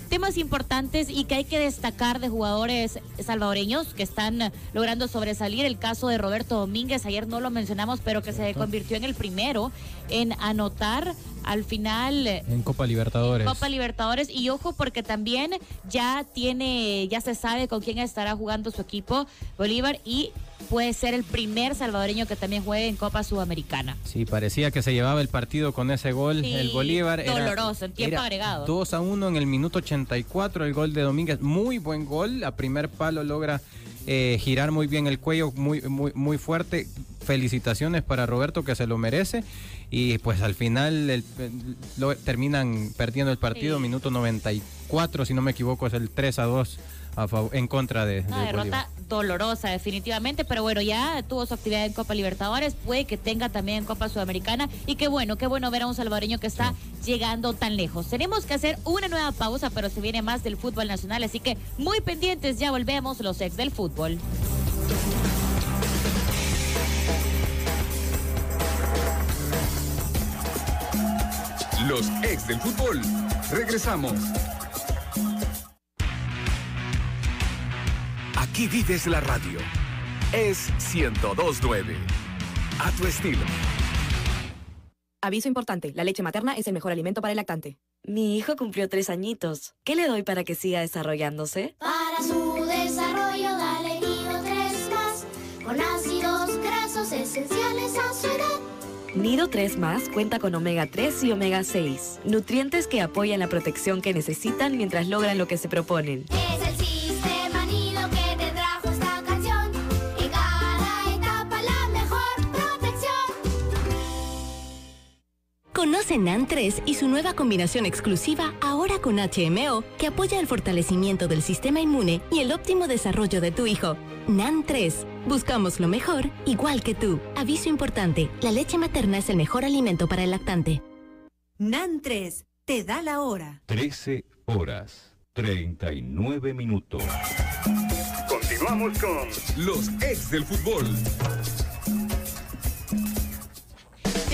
temas importantes y que hay que destacar de jugadores salvadoreños que están logrando sobresalir. El caso de Roberto Domínguez, ayer no lo mencionamos, pero que se convirtió en el primero en anotar al final. En Copa Libertadores. Copa Libertadores y ojo porque también ya tiene, ya se sabe con quién estará jugando su equipo Bolívar y puede ser el primer salvadoreño que también juegue en Copa Sudamericana. Sí, parecía que se llevaba el partido con ese gol. Sí, el Bolívar era, doloroso, en tiempo era agregado. 2 a 1 en el minuto 84, el gol de Domínguez. Muy buen gol. A primer palo logra eh, girar muy bien el cuello, muy, muy, muy fuerte. Felicitaciones para Roberto que se lo merece. Y pues al final el- el- lo- terminan perdiendo el partido, Sí. minuto 94, si no me equivoco, es el 3 a 2 a en contra de, Una de derrota Bolívar. dolorosa, definitivamente, pero bueno, ya tuvo su actividad en Copa Libertadores, puede que tenga también en Copa Sudamericana y qué bueno, qué bueno ver a un salvadoreño que está llegando tan lejos. Tenemos que hacer una nueva pausa, pero se viene más del fútbol nacional, así que muy pendientes, ya volvemos los ex del fútbol. Los ex del fútbol. Regresamos. Aquí vives la radio. Es 1029. A tu estilo. Aviso importante, la leche materna es el mejor alimento para el lactante. Mi hijo cumplió tres añitos. ¿Qué le doy para que siga desarrollándose? Para su desarrollo dale Nido 3 más, con ácidos grasos esenciales a su edad. Nido 3 más cuenta con omega 3 y omega 6, nutrientes que apoyan la protección que necesitan mientras logran lo que se proponen. Es el Conoce NAN 3 y su nueva combinación exclusiva ahora con HMO que apoya el fortalecimiento del sistema inmune y el óptimo desarrollo de tu hijo. NAN 3. Buscamos lo mejor, igual que tú. Aviso importante, la leche materna es el mejor alimento para el lactante. NAN 3 te da la hora. 13 horas 39 minutos. Continuamos con los ex del fútbol.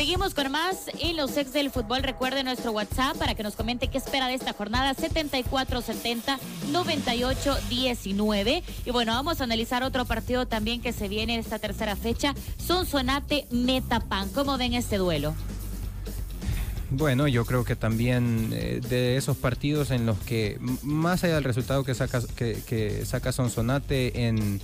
Seguimos con más en los ex del fútbol. Recuerde nuestro WhatsApp para que nos comente qué espera de esta jornada 7470-9819. Y bueno, vamos a analizar otro partido también que se viene en esta tercera fecha. Sonsonate Metapan. ¿Cómo ven este duelo? Bueno, yo creo que también eh, de esos partidos en los que, más allá del resultado que saca, que saca Sonsonate en,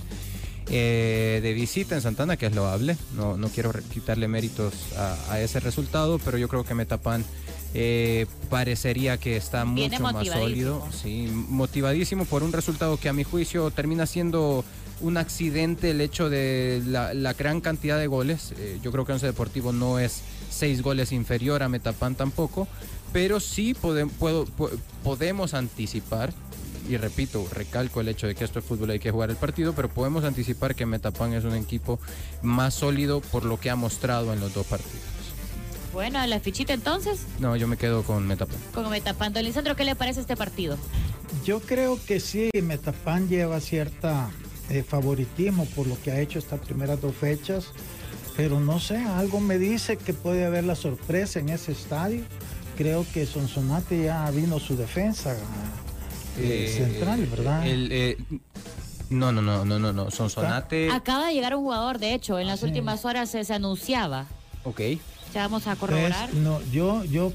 eh, de visita en Santana, que es loable, no, no quiero quitarle méritos a, a ese resultado, pero yo creo que Metapan eh, parecería que está Viene mucho más sólido, sí, motivadísimo por un resultado que a mi juicio termina siendo un accidente el hecho de la, la gran cantidad de goles. Eh, yo creo que Once Deportivo no es seis goles inferior a Metapan tampoco, pero sí pode- puedo- po- podemos anticipar, y repito, recalco el hecho de que esto es fútbol, hay que jugar el partido, pero podemos anticipar que Metapan es un equipo más sólido por lo que ha mostrado en los dos partidos. Bueno, la fichita entonces, No, yo me quedo con Metapan. con Metapan. Don Lisandro, ¿qué le parece este partido? Yo creo que sí, Metapan lleva cierta eh, favoritismo por lo que ha hecho estas primeras dos fechas, pero no sé, algo me dice que puede haber la sorpresa en ese estadio. Creo que Sonsonate ya vino su defensa eh, Eh, central, ¿verdad? el, eh, no, no, no, no, no, no. Sonsonate. Acaba de llegar un jugador, de hecho, en las últimas horas se, se anunciaba. Ok. Ya vamos a Entonces, corroborar. no, yo, yo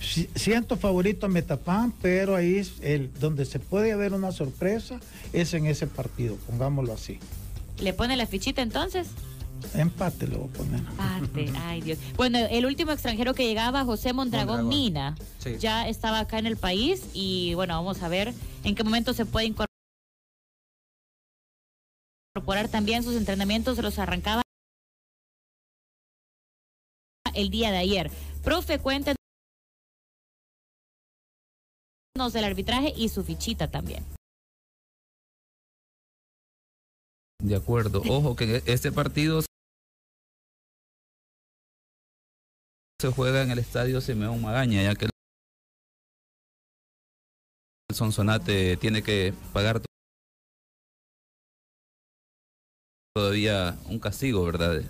si- siento favorito a Metapán, pero ahí es el, donde se puede haber una sorpresa es en ese partido, pongámoslo así. ¿Le pone la fichita entonces? Empate lo voy a poner. Parte, ay Dios. Bueno, el último extranjero que llegaba, José Mondragón, Mondragón. Mina, Sí. ya estaba acá en el país y bueno, vamos a ver en qué momento se puede incorporar también sus entrenamientos, se los arrancaba el día de ayer. Profe, cuéntenos del arbitraje y su fichita también. De acuerdo. Ojo que este partido se juega en el estadio Simeón Magaña, ya que el Sonsonate tiene que pagar todavía un castigo, ¿verdad?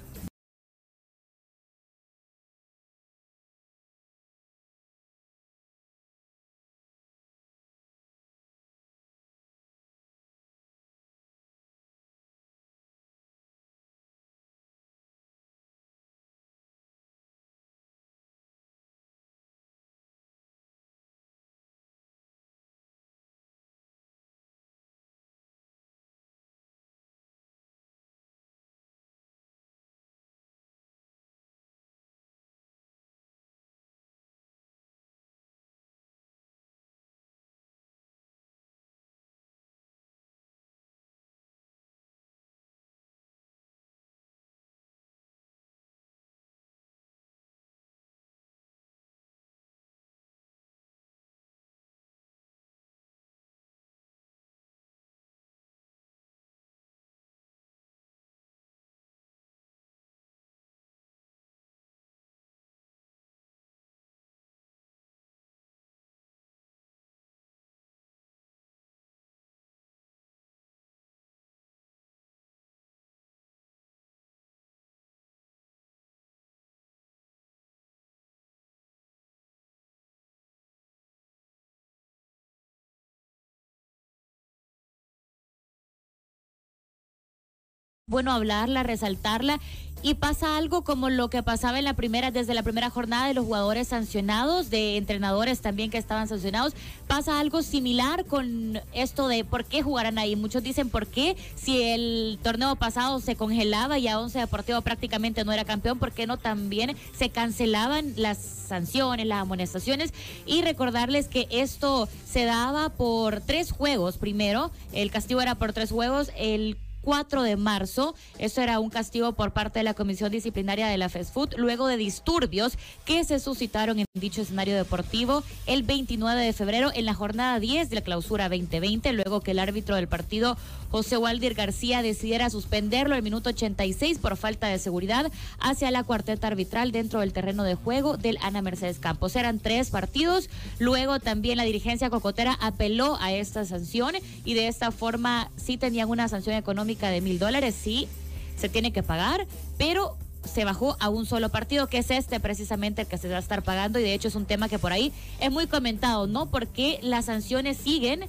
Bueno hablarla, resaltarla y pasa algo como lo que pasaba en la primera, desde la primera jornada de los jugadores sancionados, de entrenadores también que estaban sancionados, pasa algo similar con esto de por qué jugarán ahí. Muchos dicen por qué si el torneo pasado se congelaba y a Once Deportivo prácticamente no era campeón, ¿por qué no también se cancelaban las sanciones, las amonestaciones? Y recordarles que esto se daba por tres juegos primero, el castigo era por tres juegos, el 4 de marzo. Eso era un castigo por parte de la Comisión Disciplinaria de la Food, luego de disturbios que se suscitaron en dicho escenario deportivo el 29 de febrero en la jornada 10 de la clausura 2020, luego que el árbitro del partido, José Waldir García, decidiera suspenderlo el minuto 86 por falta de seguridad hacia la cuarteta arbitral dentro del terreno de juego del Ana Mercedes Campos. Eran tres partidos, luego también la dirigencia cocotera apeló a esta sanción y de esta forma sí tenían una sanción económica de mil dólares, sí se tiene que pagar, pero se bajó a un solo partido, que es este precisamente el que se va a estar pagando y de hecho es un tema que por ahí es muy comentado, ¿no? Porque las sanciones siguen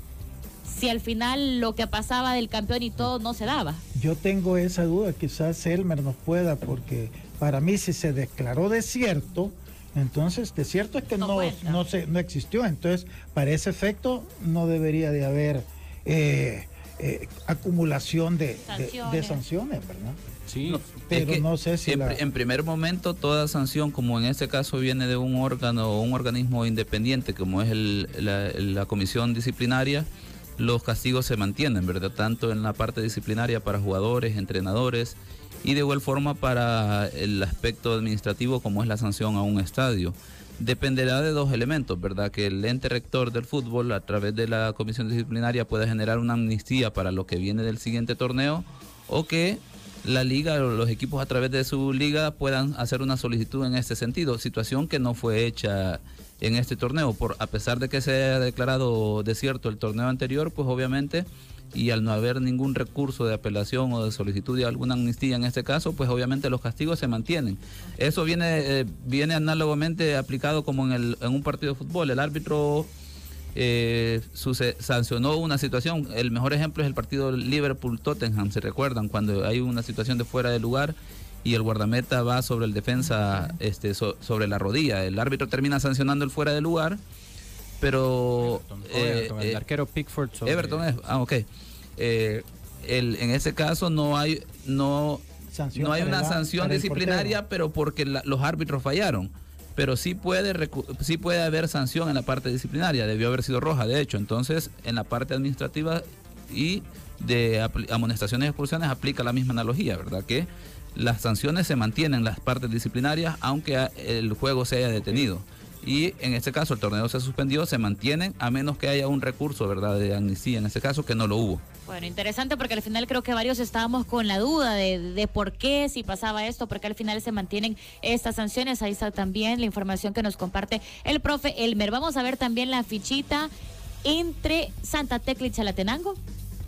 si al final lo que pasaba del campeón y todo no se daba. Yo tengo esa duda, quizás Elmer nos pueda, porque para mí si se declaró desierto, entonces desierto es que no, no, se, no existió, entonces para ese efecto no debería de haber eh, eh, acumulación de, de- de Sanciones. ¿verdad? Sí, pero Es que no sé si en, la- pri- en primer momento toda sanción, como en este caso viene de un órgano o un organismo independiente, como es el- la, la comisión disciplinaria, los castigos se mantienen, ¿verdad? Tanto en la parte disciplinaria para jugadores, entrenadores y de igual forma para el aspecto administrativo como es la sanción a un estadio. Dependerá de dos elementos, ¿verdad? Que el ente rector del fútbol a través de la comisión disciplinaria pueda generar una amnistía para lo que viene del siguiente torneo o que la liga o los equipos a través de su liga puedan hacer una solicitud en este sentido, situación que no fue hecha en este torneo, por a pesar de que se haya declarado desierto el torneo anterior, pues obviamente y al no haber ningún recurso de apelación o de solicitud de alguna amnistía en este caso, pues obviamente los castigos se mantienen. Eso viene, eh, viene análogamente aplicado como en, el, en un partido de fútbol. El árbitro eh, sancionó una situación. El mejor ejemplo es el partido Liverpool-Tottenham, ¿se recuerdan? Cuando hay una situación de fuera de lugar y el guardameta va sobre el defensa, este, so- sobre la rodilla. El árbitro termina sancionando el fuera de lugar, pero... eh, Everton, el eh, arquero Pickford sobre- Everton es, ah, ok. Eh, el, en ese caso no hay, no, Sanción no hay una sanción disciplinaria, pero porque la- los árbitros fallaron. Pero sí puede, recu- sí puede haber sanción en la parte disciplinaria, debió haber sido roja, de hecho. Entonces, en la parte administrativa y de amonestaciones y expulsiones aplica la misma analogía, ¿verdad? Que las sanciones se mantienen en las partes disciplinarias, aunque el juego se haya detenido. Y en este caso el torneo se suspendió, se mantienen, a menos que haya un recurso, ¿verdad?, de amnistía, en este caso, que no lo hubo. Bueno, interesante porque al final creo que varios estábamos con la duda de, de por qué, si pasaba esto, porque al final se mantienen estas sanciones. Ahí está también la información que nos comparte el profe Elmer. Vamos a ver también la fichita entre Santa Tecla y Chalatenango.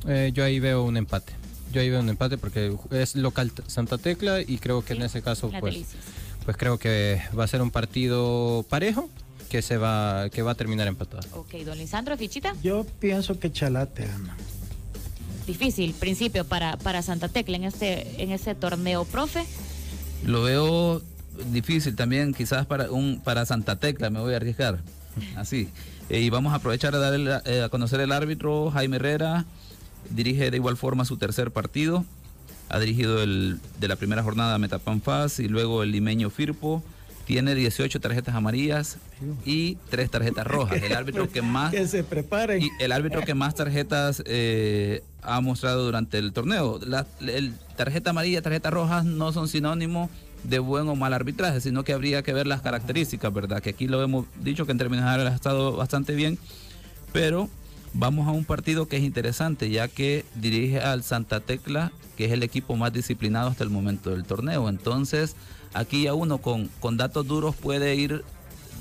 Eh, yo ahí veo un empate. Yo ahí veo un empate porque es local Santa Tecla y creo que en ese caso pues, delicias. Pues creo que va a ser un partido parejo que se va que va a terminar empatado. Ok, don Lisandro, fichita. Yo pienso que Chalate gana. Difícil principio para, para Santa Tecla en este, en este torneo, profe. Lo veo difícil también, quizás para un para Santa Tecla, me voy a arriesgar. Así. Eh, y vamos a aprovechar a, dar el- eh, a conocer el árbitro, Jaime Herrera. Dirige de igual forma su tercer partido. Ha dirigido el de la primera jornada Metapan Faz y luego el limeño Firpo. Tiene 18 tarjetas amarillas y 3 tarjetas rojas. El árbitro que más Que se el árbitro que más tarjetas eh, ha mostrado durante el torneo. La el tarjeta amarilla, tarjeta roja no son sinónimo de buen o mal arbitraje, sino que habría que ver las características, ¿verdad? Que aquí lo hemos dicho que en términos generales ha estado bastante bien, pero vamos a un partido que es interesante, ya que dirige al Santa Tecla, que es el equipo más disciplinado hasta el momento del torneo. Entonces, aquí ya uno con, con datos duros puede ir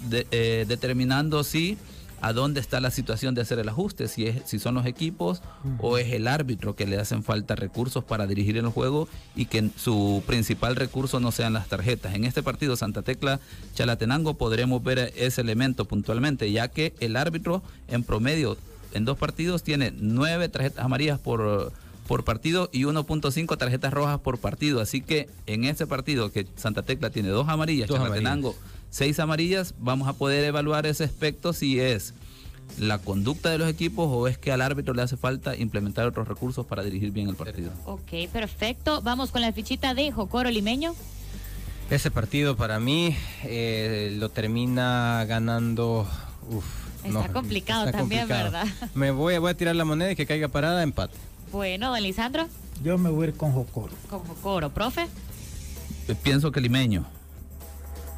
de- eh, determinando si a dónde está la situación de hacer el ajuste, si, es, si son los equipos o es el árbitro que le hacen falta recursos para dirigir el juego y que su principal recurso no sean las tarjetas. En este partido Santa Tecla Chalatenango podremos ver ese elemento puntualmente, ya que el árbitro en promedio en dos partidos tiene nueve tarjetas amarillas por, por partido y 1.5 tarjetas rojas por partido. Así que en este partido que Santa Tecla tiene dos amarillas, Dos Chalatenango seis amarillas, vamos a poder evaluar ese aspecto si es la conducta de los equipos o es que al árbitro le hace falta implementar otros recursos para dirigir bien el partido. Ok, perfecto. Vamos con la fichita de Jocoro Limeño. Ese partido para mí eh, lo termina ganando. Uf, Está complicado está también, complicado. ¿verdad? Me voy, voy a tirar la moneda y que caiga parada, empate. Bueno, don Lisandro, Yo me voy a ir con Jocoro. con Jocoro. Profe, Eh, Pienso que limeño.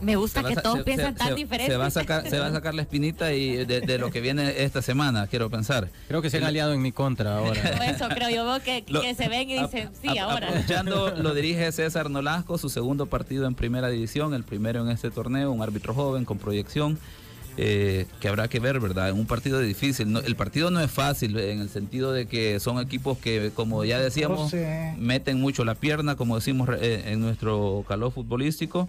me gusta que a todos se- piensan se- tan se- diferente. Se va, a sacar, se va a sacar la espinita y de, de lo que viene esta semana, quiero pensar. Creo que se han aliado en mi contra ahora. Eso creo yo veo que, Lo- que se ven y dicen, sí, Ap- ahora. Aprovechando, lo dirige César Nolasco, su segundo partido en primera división, el primero en este torneo, un árbitro joven con proyección. Eh, que habrá que ver, ¿verdad? En un partido difícil. No- el partido no es fácil en el sentido de que son equipos que, como ya decíamos, meten mucho la pierna, como decimos eh, en nuestro calor futbolístico.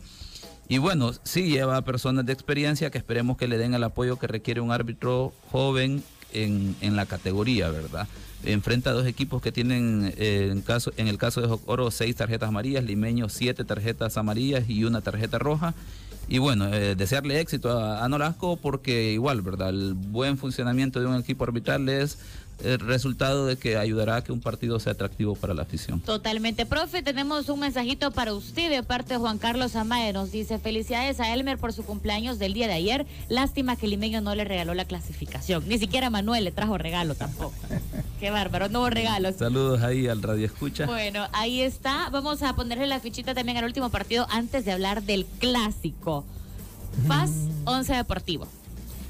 Y bueno, sí lleva a personas de experiencia que esperemos que le den el apoyo que requiere un árbitro joven en, en la categoría, ¿verdad? Enfrenta a dos equipos que tienen, eh, en, caso, en el caso de Jocoro, seis tarjetas amarillas, Limeño, siete tarjetas amarillas y una tarjeta roja. Y bueno, eh, desearle éxito a, a Nolasco porque igual, ¿verdad? El buen funcionamiento de un equipo arbitral es el resultado de que ayudará a que un partido sea atractivo para la afición. Totalmente. Profe, tenemos un mensajito para usted de parte de Juan Carlos Amaya. Nos dice, felicidades a Elmer por su cumpleaños del día de ayer. Lástima que Limeño no le regaló la clasificación. Ni siquiera Manuel le trajo regalo tampoco. Qué bárbaro, no hubo regalos. Saludos ahí al Radio Escucha. Bueno, ahí está. Vamos a ponerle la fichita también al último partido antes de hablar del clásico. FAS 11 Deportivo.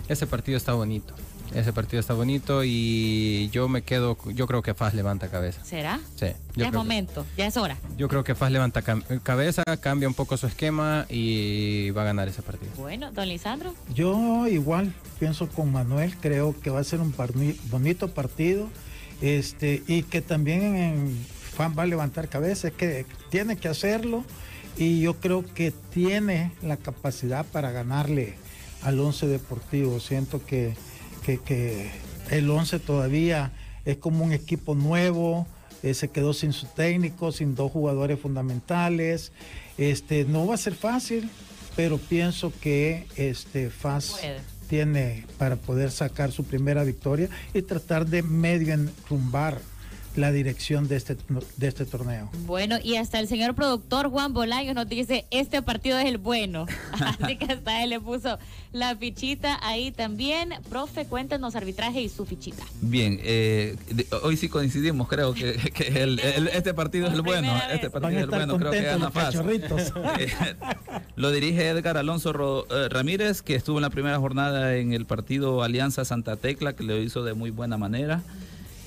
Ese partido está bonito. Ese partido está bonito y yo me quedo, yo creo que Faz levanta cabeza. ¿Será? Sí, Ya es que, momento, ya es hora. yo creo que Faz levanta cam- cabeza, cambia un poco su esquema y va a ganar ese partido. Bueno, don Lisandro. Yo igual pienso con Manuel, creo que va a ser un bonito partido este, y que también en fan va a levantar cabeza, es que tiene que hacerlo y yo creo que tiene la capacidad para ganarle al Once Deportivo. Siento que, que, que el Once todavía es como un equipo nuevo, eh, se quedó sin su técnico, sin dos jugadores fundamentales. Este, no va a ser fácil, pero pienso que este FAS Puede. tiene para poder sacar su primera victoria y tratar de medio enrumbar la dirección de este, de este torneo. Bueno, y hasta el señor productor Juan Bolaño nos dice, este partido es el bueno. Así que hasta él le puso la fichita ahí también. Profe, cuéntanos arbitraje y su fichita. Bien, eh, de- hoy sí coincidimos, creo que, que el- el- este partido es el bueno. Este partido es el bueno, creo que gana Paz. Eh, Lo dirige Edgar Alonso Ro- eh, Ramírez, que estuvo en la primera jornada en el partido Alianza Santa Tecla, que lo hizo de muy buena manera.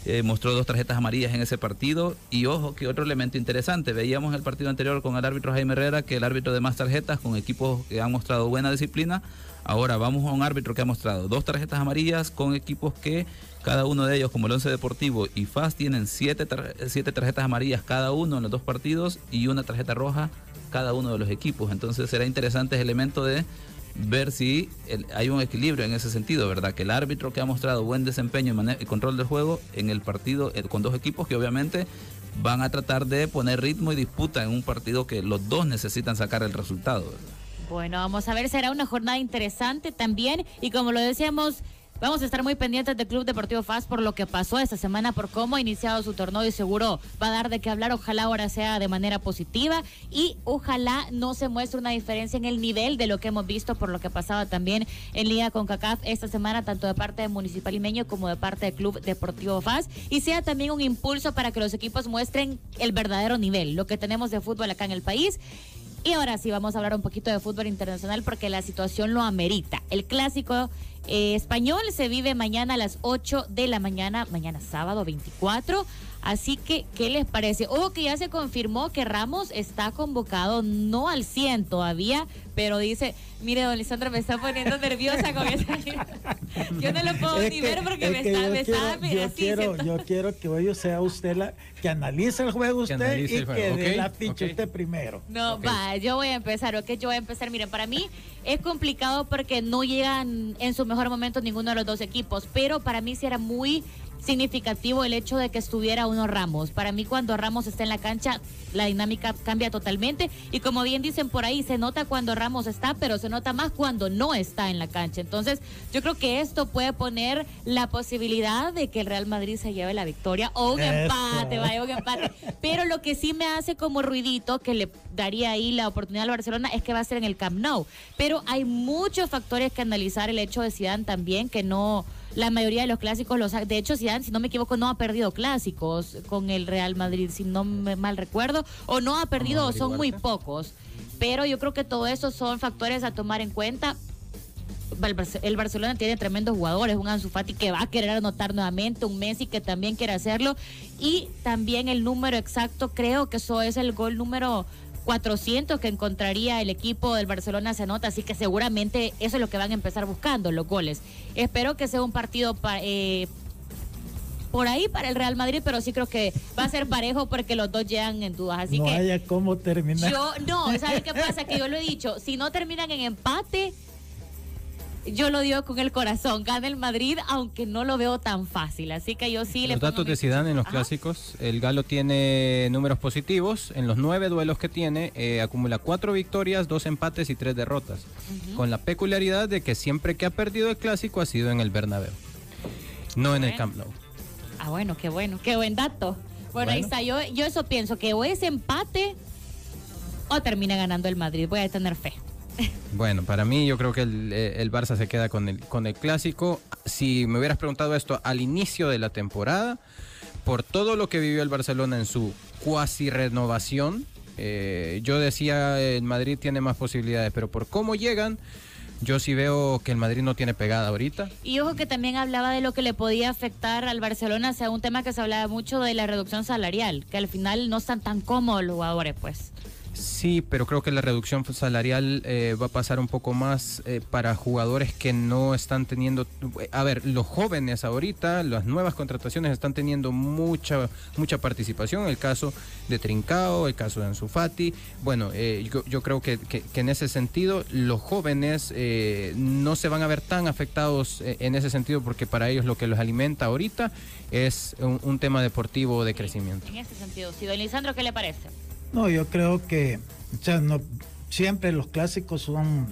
Eh, mostró dos tarjetas amarillas en ese partido. Y ojo, que otro elemento interesante. Veíamos el partido anterior con el árbitro Jaime Herrera que el árbitro de más tarjetas, con equipos que han mostrado buena disciplina. Ahora vamos a un árbitro que ha mostrado dos tarjetas amarillas con equipos que cada uno de ellos, como el Once Deportivo y FAS, tienen siete, siete tarjetas amarillas cada uno en los dos partidos y una tarjeta roja cada uno de los equipos. Entonces será interesante ese elemento de ver si hay un equilibrio en ese sentido, ¿verdad? Que el árbitro que ha mostrado buen desempeño y, y control del juego en el partido eh, con dos equipos que obviamente van a tratar de poner ritmo y disputa en un partido que los dos necesitan sacar el resultado. ¿verdad? Bueno, vamos a ver, será una jornada interesante también. Y como lo decíamos, vamos a estar muy pendientes del Club Deportivo FAS por lo que pasó esta semana, por cómo ha iniciado su torneo y seguro va a dar de qué hablar. Ojalá ahora sea de manera positiva y ojalá no se muestre una diferencia en el nivel de lo que hemos visto por lo que pasaba también en Liga con CACAF esta semana, tanto de parte de Municipal Limeño como de parte del Club Deportivo FAS. Y sea también un impulso para que los equipos muestren el verdadero nivel, lo que tenemos de fútbol acá en el país. Y ahora sí vamos a hablar un poquito de fútbol internacional porque la situación lo amerita. El clásico eh, español se vive mañana a las 8 de la mañana, mañana sábado 24. Así que, ¿qué les parece? Ojo que ya se confirmó que Ramos está convocado, no al 100 todavía, pero dice, mire, don Lisandro, me está poniendo nerviosa con esa... Yo no lo puedo Es ni que- ver porque es me que está, yo me quiero- está yo así, quiero, yo quiero que hoy sea usted la que analice el juego usted y que juego, dé la ficha ok. usted primero. No, va, yo voy a empezar, ok, yo voy a empezar. Miren, para mí es complicado porque no llegan en su mejor momento ninguno de los dos equipos, pero para mí sí era muy significativo el hecho de que estuviera uno Ramos. Para mí cuando Ramos está en la cancha, la dinámica cambia totalmente y como bien dicen por ahí, se nota cuando Ramos está, pero se nota más cuando no está en la cancha. Entonces, yo creo que esto puede poner la posibilidad de que el Real Madrid se lleve la victoria o un Eso. empate, vaya, un empate. Pero lo que sí me hace como ruidito que le daría ahí la oportunidad al Barcelona es que va a ser en el Camp Nou. Pero hay muchos factores que analizar. El hecho de Zidane también, que no la mayoría de los clásicos los ha- de hecho Zidane si no me equivoco no ha perdido clásicos con el Real Madrid si no me mal recuerdo o no ha perdido o son muy pocos. Pero yo creo que todo eso son factores a tomar en cuenta. El Barce- el Barcelona tiene tremendos jugadores, un Ansu Fati que va a querer anotar nuevamente, un Messi que también quiere hacerlo y también el número exacto, creo que eso es el gol número 400 que encontraría el equipo del Barcelona se anota, así que seguramente eso es lo que van a empezar buscando, los goles. Espero que sea un partido pa- eh, por ahí para el Real Madrid, pero sí creo que va a ser parejo porque los dos llegan en dudas, así no que haya cómo terminar. yo, no, ¿sabes qué pasa? Que yo lo he dicho, si no terminan en empate, yo lo digo con el corazón, gana el Madrid, aunque no lo veo tan fácil. Así que yo sí le Los datos de Zidane en los Ajá. clásicos, el Galo tiene números positivos. En los nueve duelos que tiene, eh, acumula cuatro victorias, dos empates y tres derrotas. Con la peculiaridad de que siempre que ha perdido el clásico ha sido en el Bernabéu, no en el. Camp Nou. Ah, bueno, qué bueno, qué buen dato. Bueno, ahí está, yo, yo eso pienso, que o es empate o termina ganando el Madrid. Voy a tener fe. Bueno, para mí yo creo que el, eh, el Barça se queda con el, con el clásico. Si me hubieras preguntado esto al inicio de la temporada, por todo lo que vivió el Barcelona en su cuasi renovación, eh, yo decía el Madrid tiene más posibilidades, pero por cómo llegan, yo sí veo que el Madrid no tiene pegada ahorita. Y ojo que también hablaba de lo que le podía afectar al Barcelona, sea, un tema que se hablaba mucho de la reducción salarial, que al final no están tan cómodos los jugadores, pues. Sí, pero creo que la reducción salarial eh, va a pasar un poco más eh, para jugadores que no están teniendo... A ver, los jóvenes ahorita, las nuevas contrataciones están teniendo mucha mucha participación. El caso de Trincao, el caso de Anzufati. Bueno, eh, yo, yo, creo que, que, que, en ese sentido los jóvenes no se van a ver tan afectados en ese sentido porque para ellos lo que los alimenta ahorita es un, un tema deportivo de crecimiento. En ese sentido, sí, don Lisandro, ¿qué le parece? No, yo creo que o sea, no, siempre los clásicos son,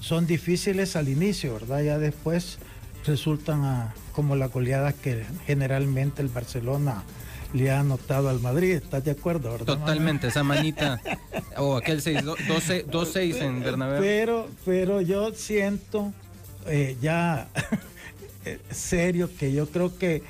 son difíciles al inicio, ¿verdad? Ya después resultan a, como la goleada que generalmente el Barcelona le ha anotado al Madrid. ¿Estás de acuerdo, verdad? Totalmente, esa manita. O oh, aquel 2-6 en Bernabéu. Pero, pero yo siento eh, ya serio que yo creo que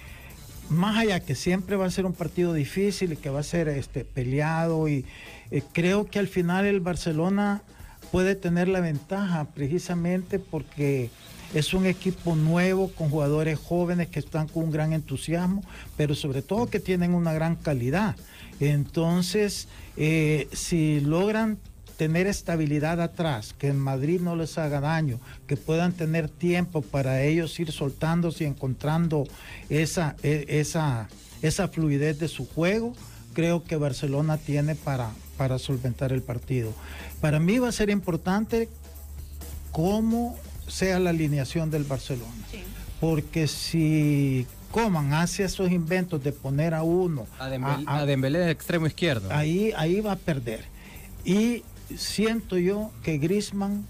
más allá que siempre va a ser un partido difícil y que va a ser este, peleado y eh, creo que al final el Barcelona puede tener la ventaja precisamente porque es un equipo nuevo con jugadores jóvenes que están con un gran entusiasmo, pero sobre todo que tienen una gran calidad. Entonces, eh, si logran tener estabilidad atrás, que en Madrid no les haga daño, que puedan tener tiempo para ellos ir soltándose y encontrando esa, e, esa, esa fluidez de su juego, creo que Barcelona tiene para, para solventar el partido. Para mí va a ser importante cómo sea la alineación del Barcelona. Porque si Coman hace esos inventos de poner a uno a Dembélé, de extremo izquierdo. Ahí, ahí va a perder. Y siento yo que Grisman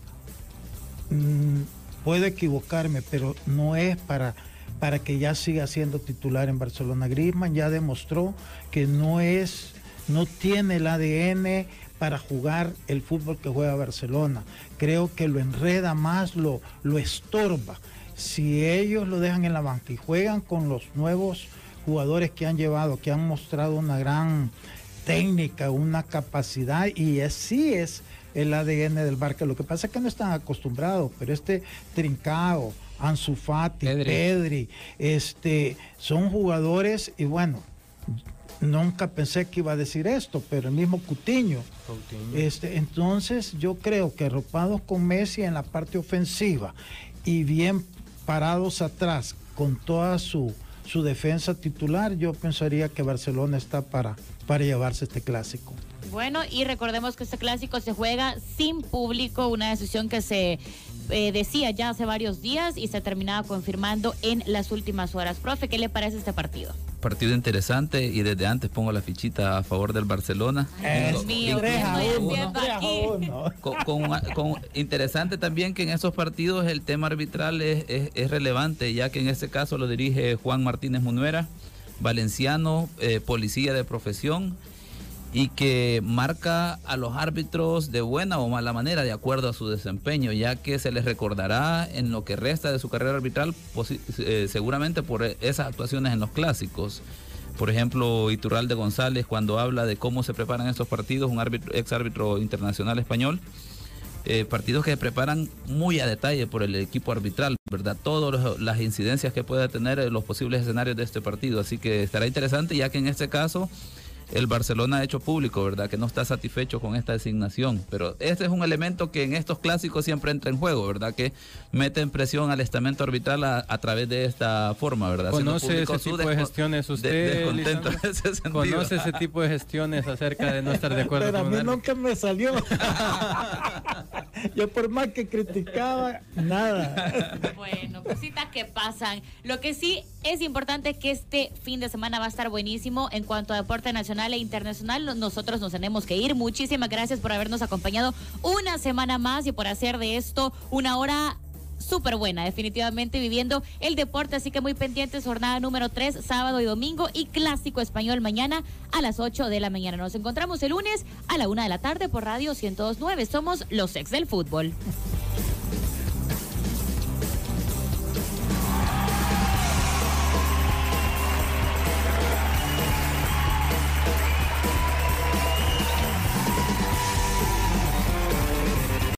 mm, puede equivocarme, pero no es para, para que ya siga siendo titular en Barcelona. Grisman ya demostró que no es, no tiene el ADN para jugar el fútbol que juega Barcelona. Creo que lo enreda más, lo, lo estorba. Si ellos lo dejan en la banca y juegan con los nuevos jugadores que han llevado, que han mostrado una gran técnica, una capacidad y así es el ADN del Barca. Lo que pasa es que no están acostumbrados, pero este Trincao, Ansu Fati, Pedri. este, son jugadores y bueno, nunca pensé que iba a decir esto, pero el mismo Cutiño. Este, entonces yo creo que arropados con Messi en la parte ofensiva y bien parados atrás con toda su su defensa titular, yo pensaría que Barcelona está para, para llevarse este clásico. Bueno, y recordemos que este clásico se juega sin público, una decisión que se eh, decía ya hace varios días y se terminaba confirmando en las últimas horas. Profe, ¿qué le parece este partido? Partido interesante y desde antes pongo la fichita a favor del Barcelona. Es mío, con, interesante también que en esos partidos el tema arbitral es, es, relevante, ya que en este caso lo dirige Juan Martínez Munuera, valenciano, eh, policía de profesión y que marca a los árbitros de buena o mala manera de acuerdo a su desempeño, ya que se les recordará en lo que resta de su carrera arbitral eh, seguramente por esas actuaciones en los clásicos. Por ejemplo, Iturralde González cuando habla de cómo se preparan estos partidos, un ex árbitro internacional español, eh, partidos que se preparan muy a detalle por el equipo arbitral, ¿verdad? Todas las incidencias que pueda tener los posibles escenarios de este partido. Así que estará interesante ya que en este caso el Barcelona ha hecho público, ¿verdad? Que no está satisfecho con esta designación. Pero este es un elemento que en estos clásicos siempre entra en juego, ¿verdad? Que mete en presión al estamento arbitral a, través de esta forma, ¿verdad? ¿Conoce ese tipo de gestiones usted? ¿Conoce ese tipo de gestiones acerca de no estar de acuerdo Pero a mí nunca me salió. Yo por más que criticaba, nada. Bueno, cositas que pasan. Lo que sí es importante es que este fin de semana va a estar buenísimo en cuanto a deporte nacional e internacional. Nosotros nos tenemos que ir. Muchísimas gracias por habernos acompañado una semana más y por hacer de esto una hora súper buena, definitivamente viviendo el deporte, así que muy pendientes, jornada número 3, sábado y domingo y clásico español mañana a las 8 de la mañana. Nos encontramos el lunes a la 1 de la tarde por Radio 1029. Somos los ex del fútbol.